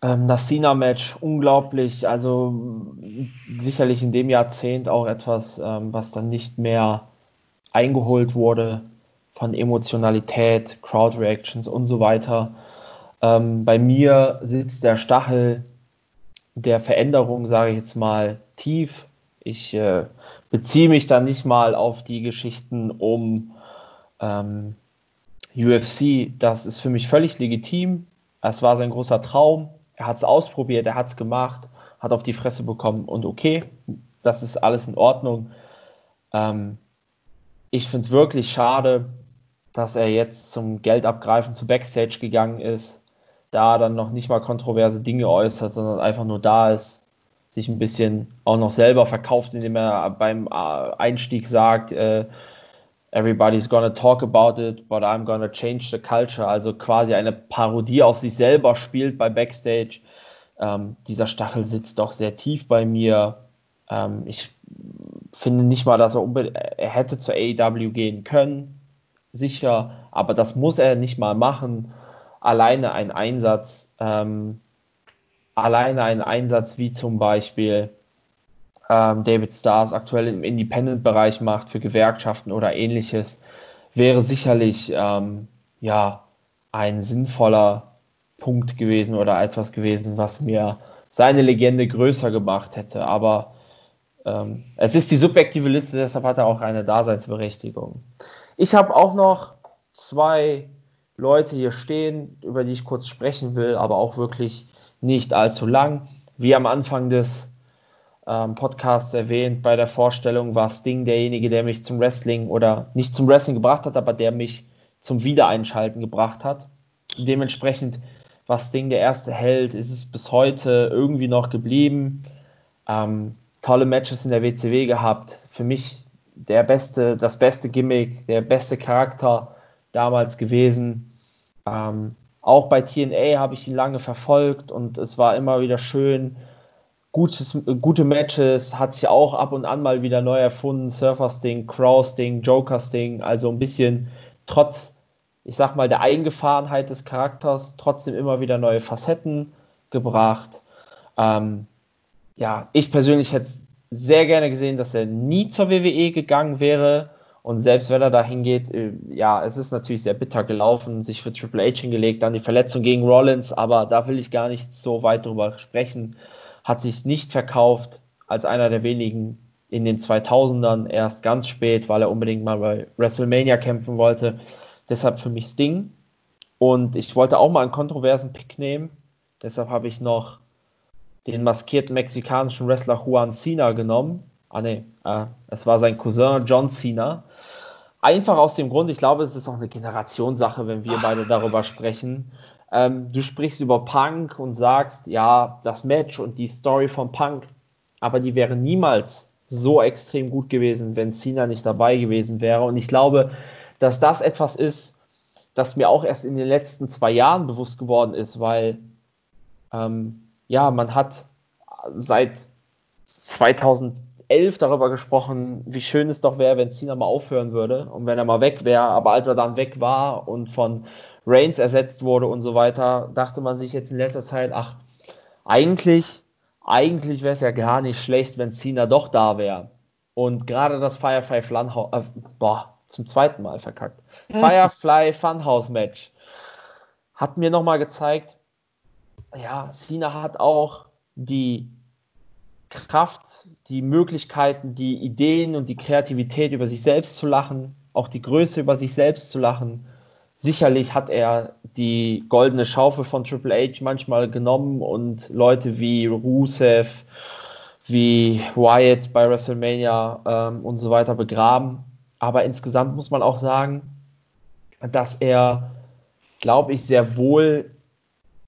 Ähm, das Cena-Match unglaublich, also sicherlich in dem Jahrzehnt auch etwas, ähm, was dann nicht mehr eingeholt wurde von Emotionalität, Crowd-Reactions und so weiter. Ähm, bei mir sitzt der Stachel der Veränderung, sage ich jetzt mal, tief. Ich äh, beziehe mich dann nicht mal auf die Geschichten um ähm, UFC. Das ist für mich völlig legitim. Es war sein großer Traum er hat es ausprobiert, er hat es gemacht, hat auf die Fresse bekommen und okay, das ist alles in Ordnung. Ähm, ich finde es wirklich schade, dass er jetzt zum Geldabgreifen zu Backstage gegangen ist, da dann noch nicht mal kontroverse Dinge äußert, sondern einfach nur da ist, sich ein bisschen auch noch selber verkauft, indem er beim äh, Einstieg sagt, äh, everybody's gonna talk about it, but I'm gonna change the culture. Also quasi eine Parodie auf sich selber spielt bei Backstage. Ähm, dieser Stachel sitzt doch sehr tief bei mir. Ähm, ich finde nicht mal, dass er, er hätte zur AEW gehen können, sicher, aber das muss er nicht mal machen. Alleine ein Einsatz, ähm, alleine ein Einsatz wie zum Beispiel ähm, David Stars aktuell im Independent-Bereich macht für Gewerkschaften oder ähnliches, wäre sicherlich ähm, ja ein sinnvoller Punkt gewesen oder etwas gewesen, was mir seine Legende größer gemacht hätte. Aber ähm, es ist die subjektive Liste, deshalb hat er auch eine Daseinsberechtigung. Ich habe auch noch zwei Leute hier stehen, über die ich kurz sprechen will, aber auch wirklich nicht allzu lang. Wie am Anfang des ähm, Podcasts erwähnt, bei der Vorstellung war Sting derjenige, der mich zum Wrestling oder nicht zum Wrestling gebracht hat, aber der mich zum Wiedereinschalten gebracht hat. Dementsprechend war Sting der erste Held, ist es bis heute irgendwie noch geblieben. Ähm, tolle Matches in der WCW gehabt. Für mich der beste, das beste Gimmick, der beste Charakter damals gewesen. Ähm, auch bei TNA habe ich ihn lange verfolgt und es war immer wieder schön. Gutes, gute Matches, hat sich auch ab und an mal wieder neu erfunden. Surfer Sting, Crow Sting, Joker Sting, also ein bisschen trotz, ich sag mal, der Eingefahrenheit des Charakters, trotzdem immer wieder neue Facetten gebracht. Ähm, ja, ich persönlich hätte sehr gerne gesehen, dass er nie zur WWE gegangen wäre. Und selbst wenn er da hingeht, äh, ja, es ist natürlich sehr bitter gelaufen, sich für Triple H hingelegt, dann die Verletzung gegen Rollins, aber da will ich gar nicht so weit drüber sprechen. Hat sich nicht verkauft als einer der wenigen in den 2000ern, erst ganz spät, weil er unbedingt mal bei WrestleMania kämpfen wollte. Deshalb für mich Sting. Und ich wollte auch mal einen kontroversen Pick nehmen. Deshalb habe ich noch den maskierten mexikanischen Wrestler Juan Cena genommen. Ah ne, äh, es war sein Cousin John Cena. Einfach aus dem Grund, ich glaube, es ist auch eine Generationssache, wenn wir beide darüber sprechen. Ähm, du sprichst über Punk und sagst, ja, das Match und die Story von Punk, aber die wäre niemals so extrem gut gewesen, wenn Cena nicht dabei gewesen wäre. Und ich glaube, dass das etwas ist, das mir auch erst in den letzten zwei Jahren bewusst geworden ist, weil ähm, ja, man hat seit 2011 darüber gesprochen, wie schön es doch wäre, wenn Cena mal aufhören würde und wenn er mal weg wäre. Aber als er dann weg war und von Reigns ersetzt wurde und so weiter, dachte man sich jetzt in letzter Zeit, ach, eigentlich, eigentlich wäre es ja gar nicht schlecht, wenn Cena doch da wäre. Und gerade das Firefly Funhouse, äh, boah, zum zweiten Mal verkackt. Firefly Funhouse Match hat mir nochmal gezeigt, ja, Cena hat auch die Kraft, die Möglichkeiten, die Ideen und die Kreativität über sich selbst zu lachen, auch die Größe über sich selbst zu lachen. Sicherlich hat er die goldene Schaufel von Triple H manchmal genommen und Leute wie Rusev, wie Wyatt bei WrestleMania ähm, und so weiter begraben. Aber insgesamt muss man auch sagen, dass er, glaube ich, sehr wohl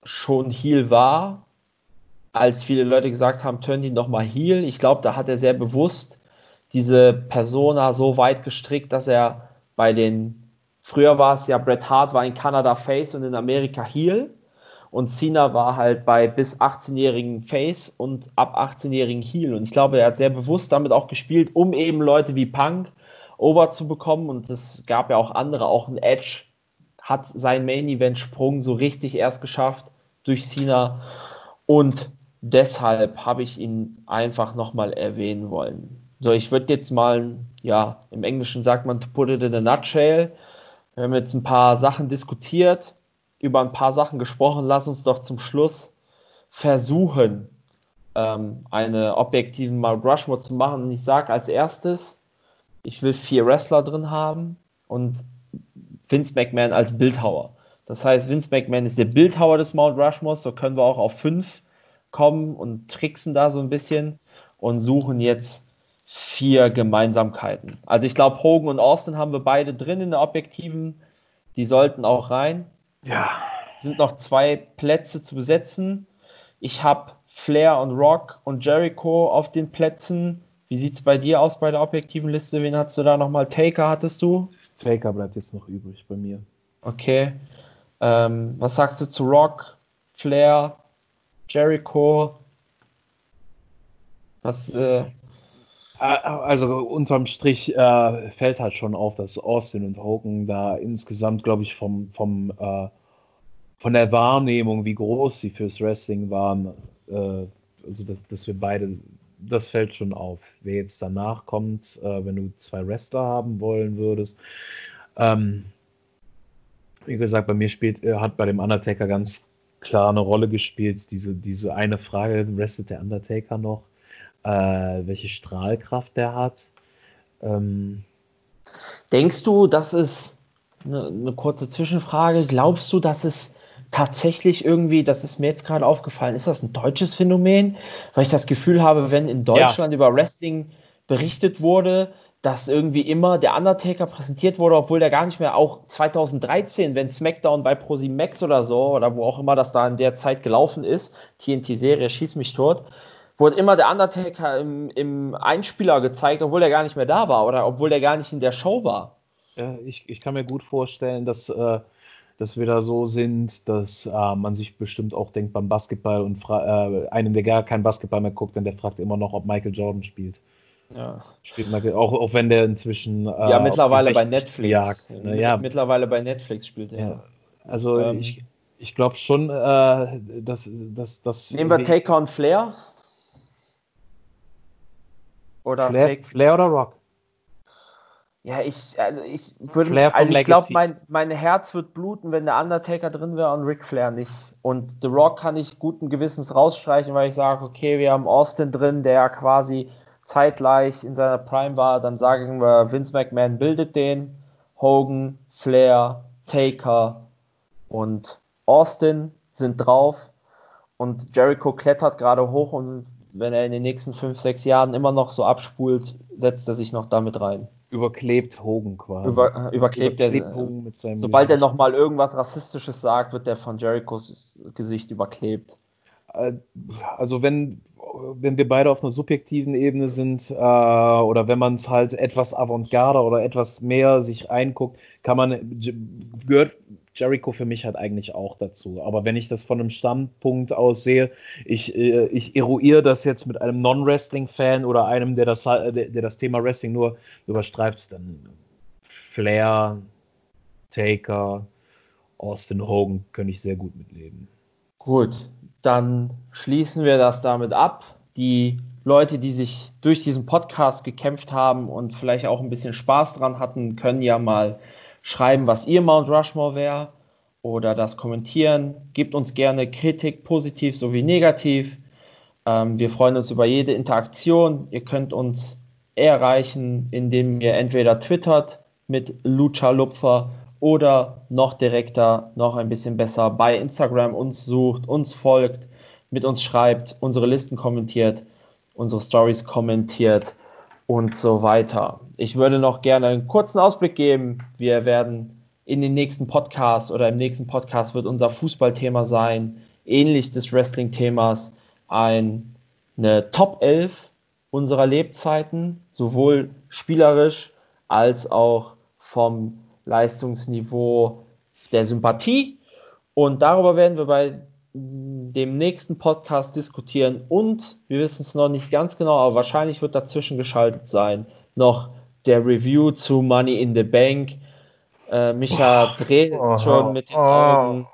schon Heal war, als viele Leute gesagt haben, turn ihn doch mal Heal. Ich glaube, da hat er sehr bewusst diese Persona so weit gestrickt, dass er bei den, früher war es ja, Bret Hart war in Kanada Face und in Amerika Heal. Und Cena war halt bei bis 18-jährigen Face und ab 18-jährigen Heal. Und ich glaube, er hat sehr bewusst damit auch gespielt, um eben Leute wie Punk over zu bekommen. Und es gab ja auch andere, auch ein Edge hat seinen Main-Event-Sprung so richtig erst geschafft durch Cena und deshalb habe ich ihn einfach nochmal erwähnen wollen. So, ich würde jetzt mal, ja, im Englischen sagt man to put it in a nutshell. Wir haben jetzt ein paar Sachen diskutiert, über ein paar Sachen gesprochen. Lass uns doch zum Schluss versuchen, ähm, eine objektiven Mount Rushmore zu machen. Und ich sage als erstes, ich will vier Wrestler drin haben und Vince McMahon als Bildhauer. Das heißt, Vince McMahon ist der Bildhauer des Mount Rushmore, so können wir auch auf fünf kommen und tricksen da so ein bisschen und suchen jetzt vier Gemeinsamkeiten. Also ich glaube, Hogan und Austin haben wir beide drin in der Objektiven. Die sollten auch rein. Ja. Sind noch zwei Plätze zu besetzen. Ich habe Flair und Rock und Jericho auf den Plätzen. Wie sieht es bei dir aus bei der objektiven Liste? Wen hast du da nochmal? Taker hattest du? Taker bleibt jetzt noch übrig bei mir. Okay. Ähm, was sagst du zu Rock, Flair, Jericho? Was, äh, also unterm Strich äh, fällt halt schon auf, dass Austin und Hogan da insgesamt, glaube ich, vom, vom, äh, von der Wahrnehmung, wie groß sie fürs Wrestling waren, äh, also dass, dass, wir beide, das fällt schon auf. Wer jetzt danach kommt, äh, wenn du zwei Wrestler haben wollen würdest. Ähm, wie gesagt, bei mir spielt, äh, hat bei dem Undertaker ganz klar eine Rolle gespielt, diese, diese eine Frage, wrestelt der Undertaker noch? Äh, welche Strahlkraft der hat. Ähm, Denkst du, das ist eine, eine kurze Zwischenfrage, glaubst du, dass es tatsächlich irgendwie, das ist mir jetzt gerade aufgefallen, ist das ein deutsches Phänomen? Weil ich das Gefühl habe, wenn in Deutschland ja. über Wrestling berichtet wurde, dass irgendwie immer der Undertaker präsentiert wurde, obwohl der gar nicht mehr auch 2013, wenn SmackDown bei ProSieben oder so, oder wo auch immer das da in der Zeit gelaufen ist, TNT-Serie Schieß mich tot, wurde immer der Undertaker im, im Einspieler gezeigt, obwohl er gar nicht mehr da war oder obwohl er gar nicht in der Show war. Ja, ich, ich kann mir gut vorstellen, dass, äh, dass wir da so sind, dass äh, man sich bestimmt auch denkt beim Basketball und äh, einem, der gar kein Basketball mehr guckt, denn der fragt immer noch, ob Michael Jordan spielt. Ja. Spielt Michael, auch, auch wenn der inzwischen. Äh, ja, mittlerweile bei Netflix. Jagt, ne? ja. Mittlerweile bei Netflix spielt er. Ja. Also ähm, ich, ich glaube schon, äh, dass, dass, dass. Nehmen wir Taker und Flair. Oder Flair, Take, Flair oder Rock? Ja, ich, also ich würde, also ich glaube, mein, mein Herz wird bluten, wenn der Undertaker drin wäre und Ric Flair nicht. Und The Rock kann ich guten Gewissens rausstreichen, weil ich sage, okay, wir haben Austin drin, der quasi zeitgleich in seiner Prime war. Dann sagen wir, Vince McMahon bildet den, Hogan, Flair, Taker und Austin sind drauf. Und Jericho klettert gerade hoch und wenn er in den nächsten fünf, sechs Jahren immer noch so abspult, setzt er sich noch damit rein. Überklebt Hogan quasi. Über, äh, überklebt, überklebt er. Hogan mit seinem sobald Gesicht. er nochmal irgendwas Rassistisches sagt, wird der von Jerichos Gesicht überklebt. Äh, also wenn wenn wir beide auf einer subjektiven Ebene sind äh, oder wenn man es halt etwas avantgarde oder etwas mehr sich einguckt, kann man gehört Jericho für mich halt eigentlich auch dazu. Aber wenn ich das von einem Standpunkt aus sehe, ich, äh, ich eruiere das jetzt mit einem Non-Wrestling-Fan oder einem, der das, der das Thema Wrestling nur überstreift, dann Flair, Taker, Austin Hogan könnte ich sehr gut mitleben. Gut, dann schließen wir das damit ab. Die Leute, die sich durch diesen Podcast gekämpft haben und vielleicht auch ein bisschen Spaß dran hatten, können ja mal schreiben, was ihr Mount Rushmore wäre oder das kommentieren. Gebt uns gerne Kritik, positiv sowie negativ. Ähm, wir freuen uns über jede Interaktion. Ihr könnt uns erreichen, indem ihr entweder twittert mit Lucha Lupfer oder noch direkter, noch ein bisschen besser bei Instagram uns sucht, uns folgt, mit uns schreibt, unsere Listen kommentiert, unsere Stories kommentiert und so weiter. Ich würde noch gerne einen kurzen Ausblick geben. Wir werden in den nächsten Podcast oder im nächsten Podcast wird unser Fußballthema sein, ähnlich des Wrestling-Themas, ein, eine Top 11 unserer Lebzeiten, sowohl spielerisch als auch vom Leistungsniveau der Sympathie. Und darüber werden wir bei dem nächsten Podcast diskutieren. Und wir wissen es noch nicht ganz genau, aber wahrscheinlich wird dazwischen geschaltet sein noch der Review zu Money in the Bank. Äh, Micha dreht oh, schon mit den Augen.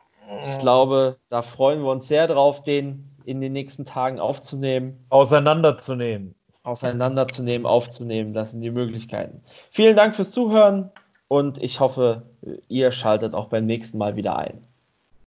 Ich glaube, da freuen wir uns sehr drauf, den in den nächsten Tagen aufzunehmen. Auseinanderzunehmen. Auseinanderzunehmen, aufzunehmen. Das sind die Möglichkeiten. Vielen Dank fürs Zuhören und ich hoffe, ihr schaltet auch beim nächsten Mal wieder ein.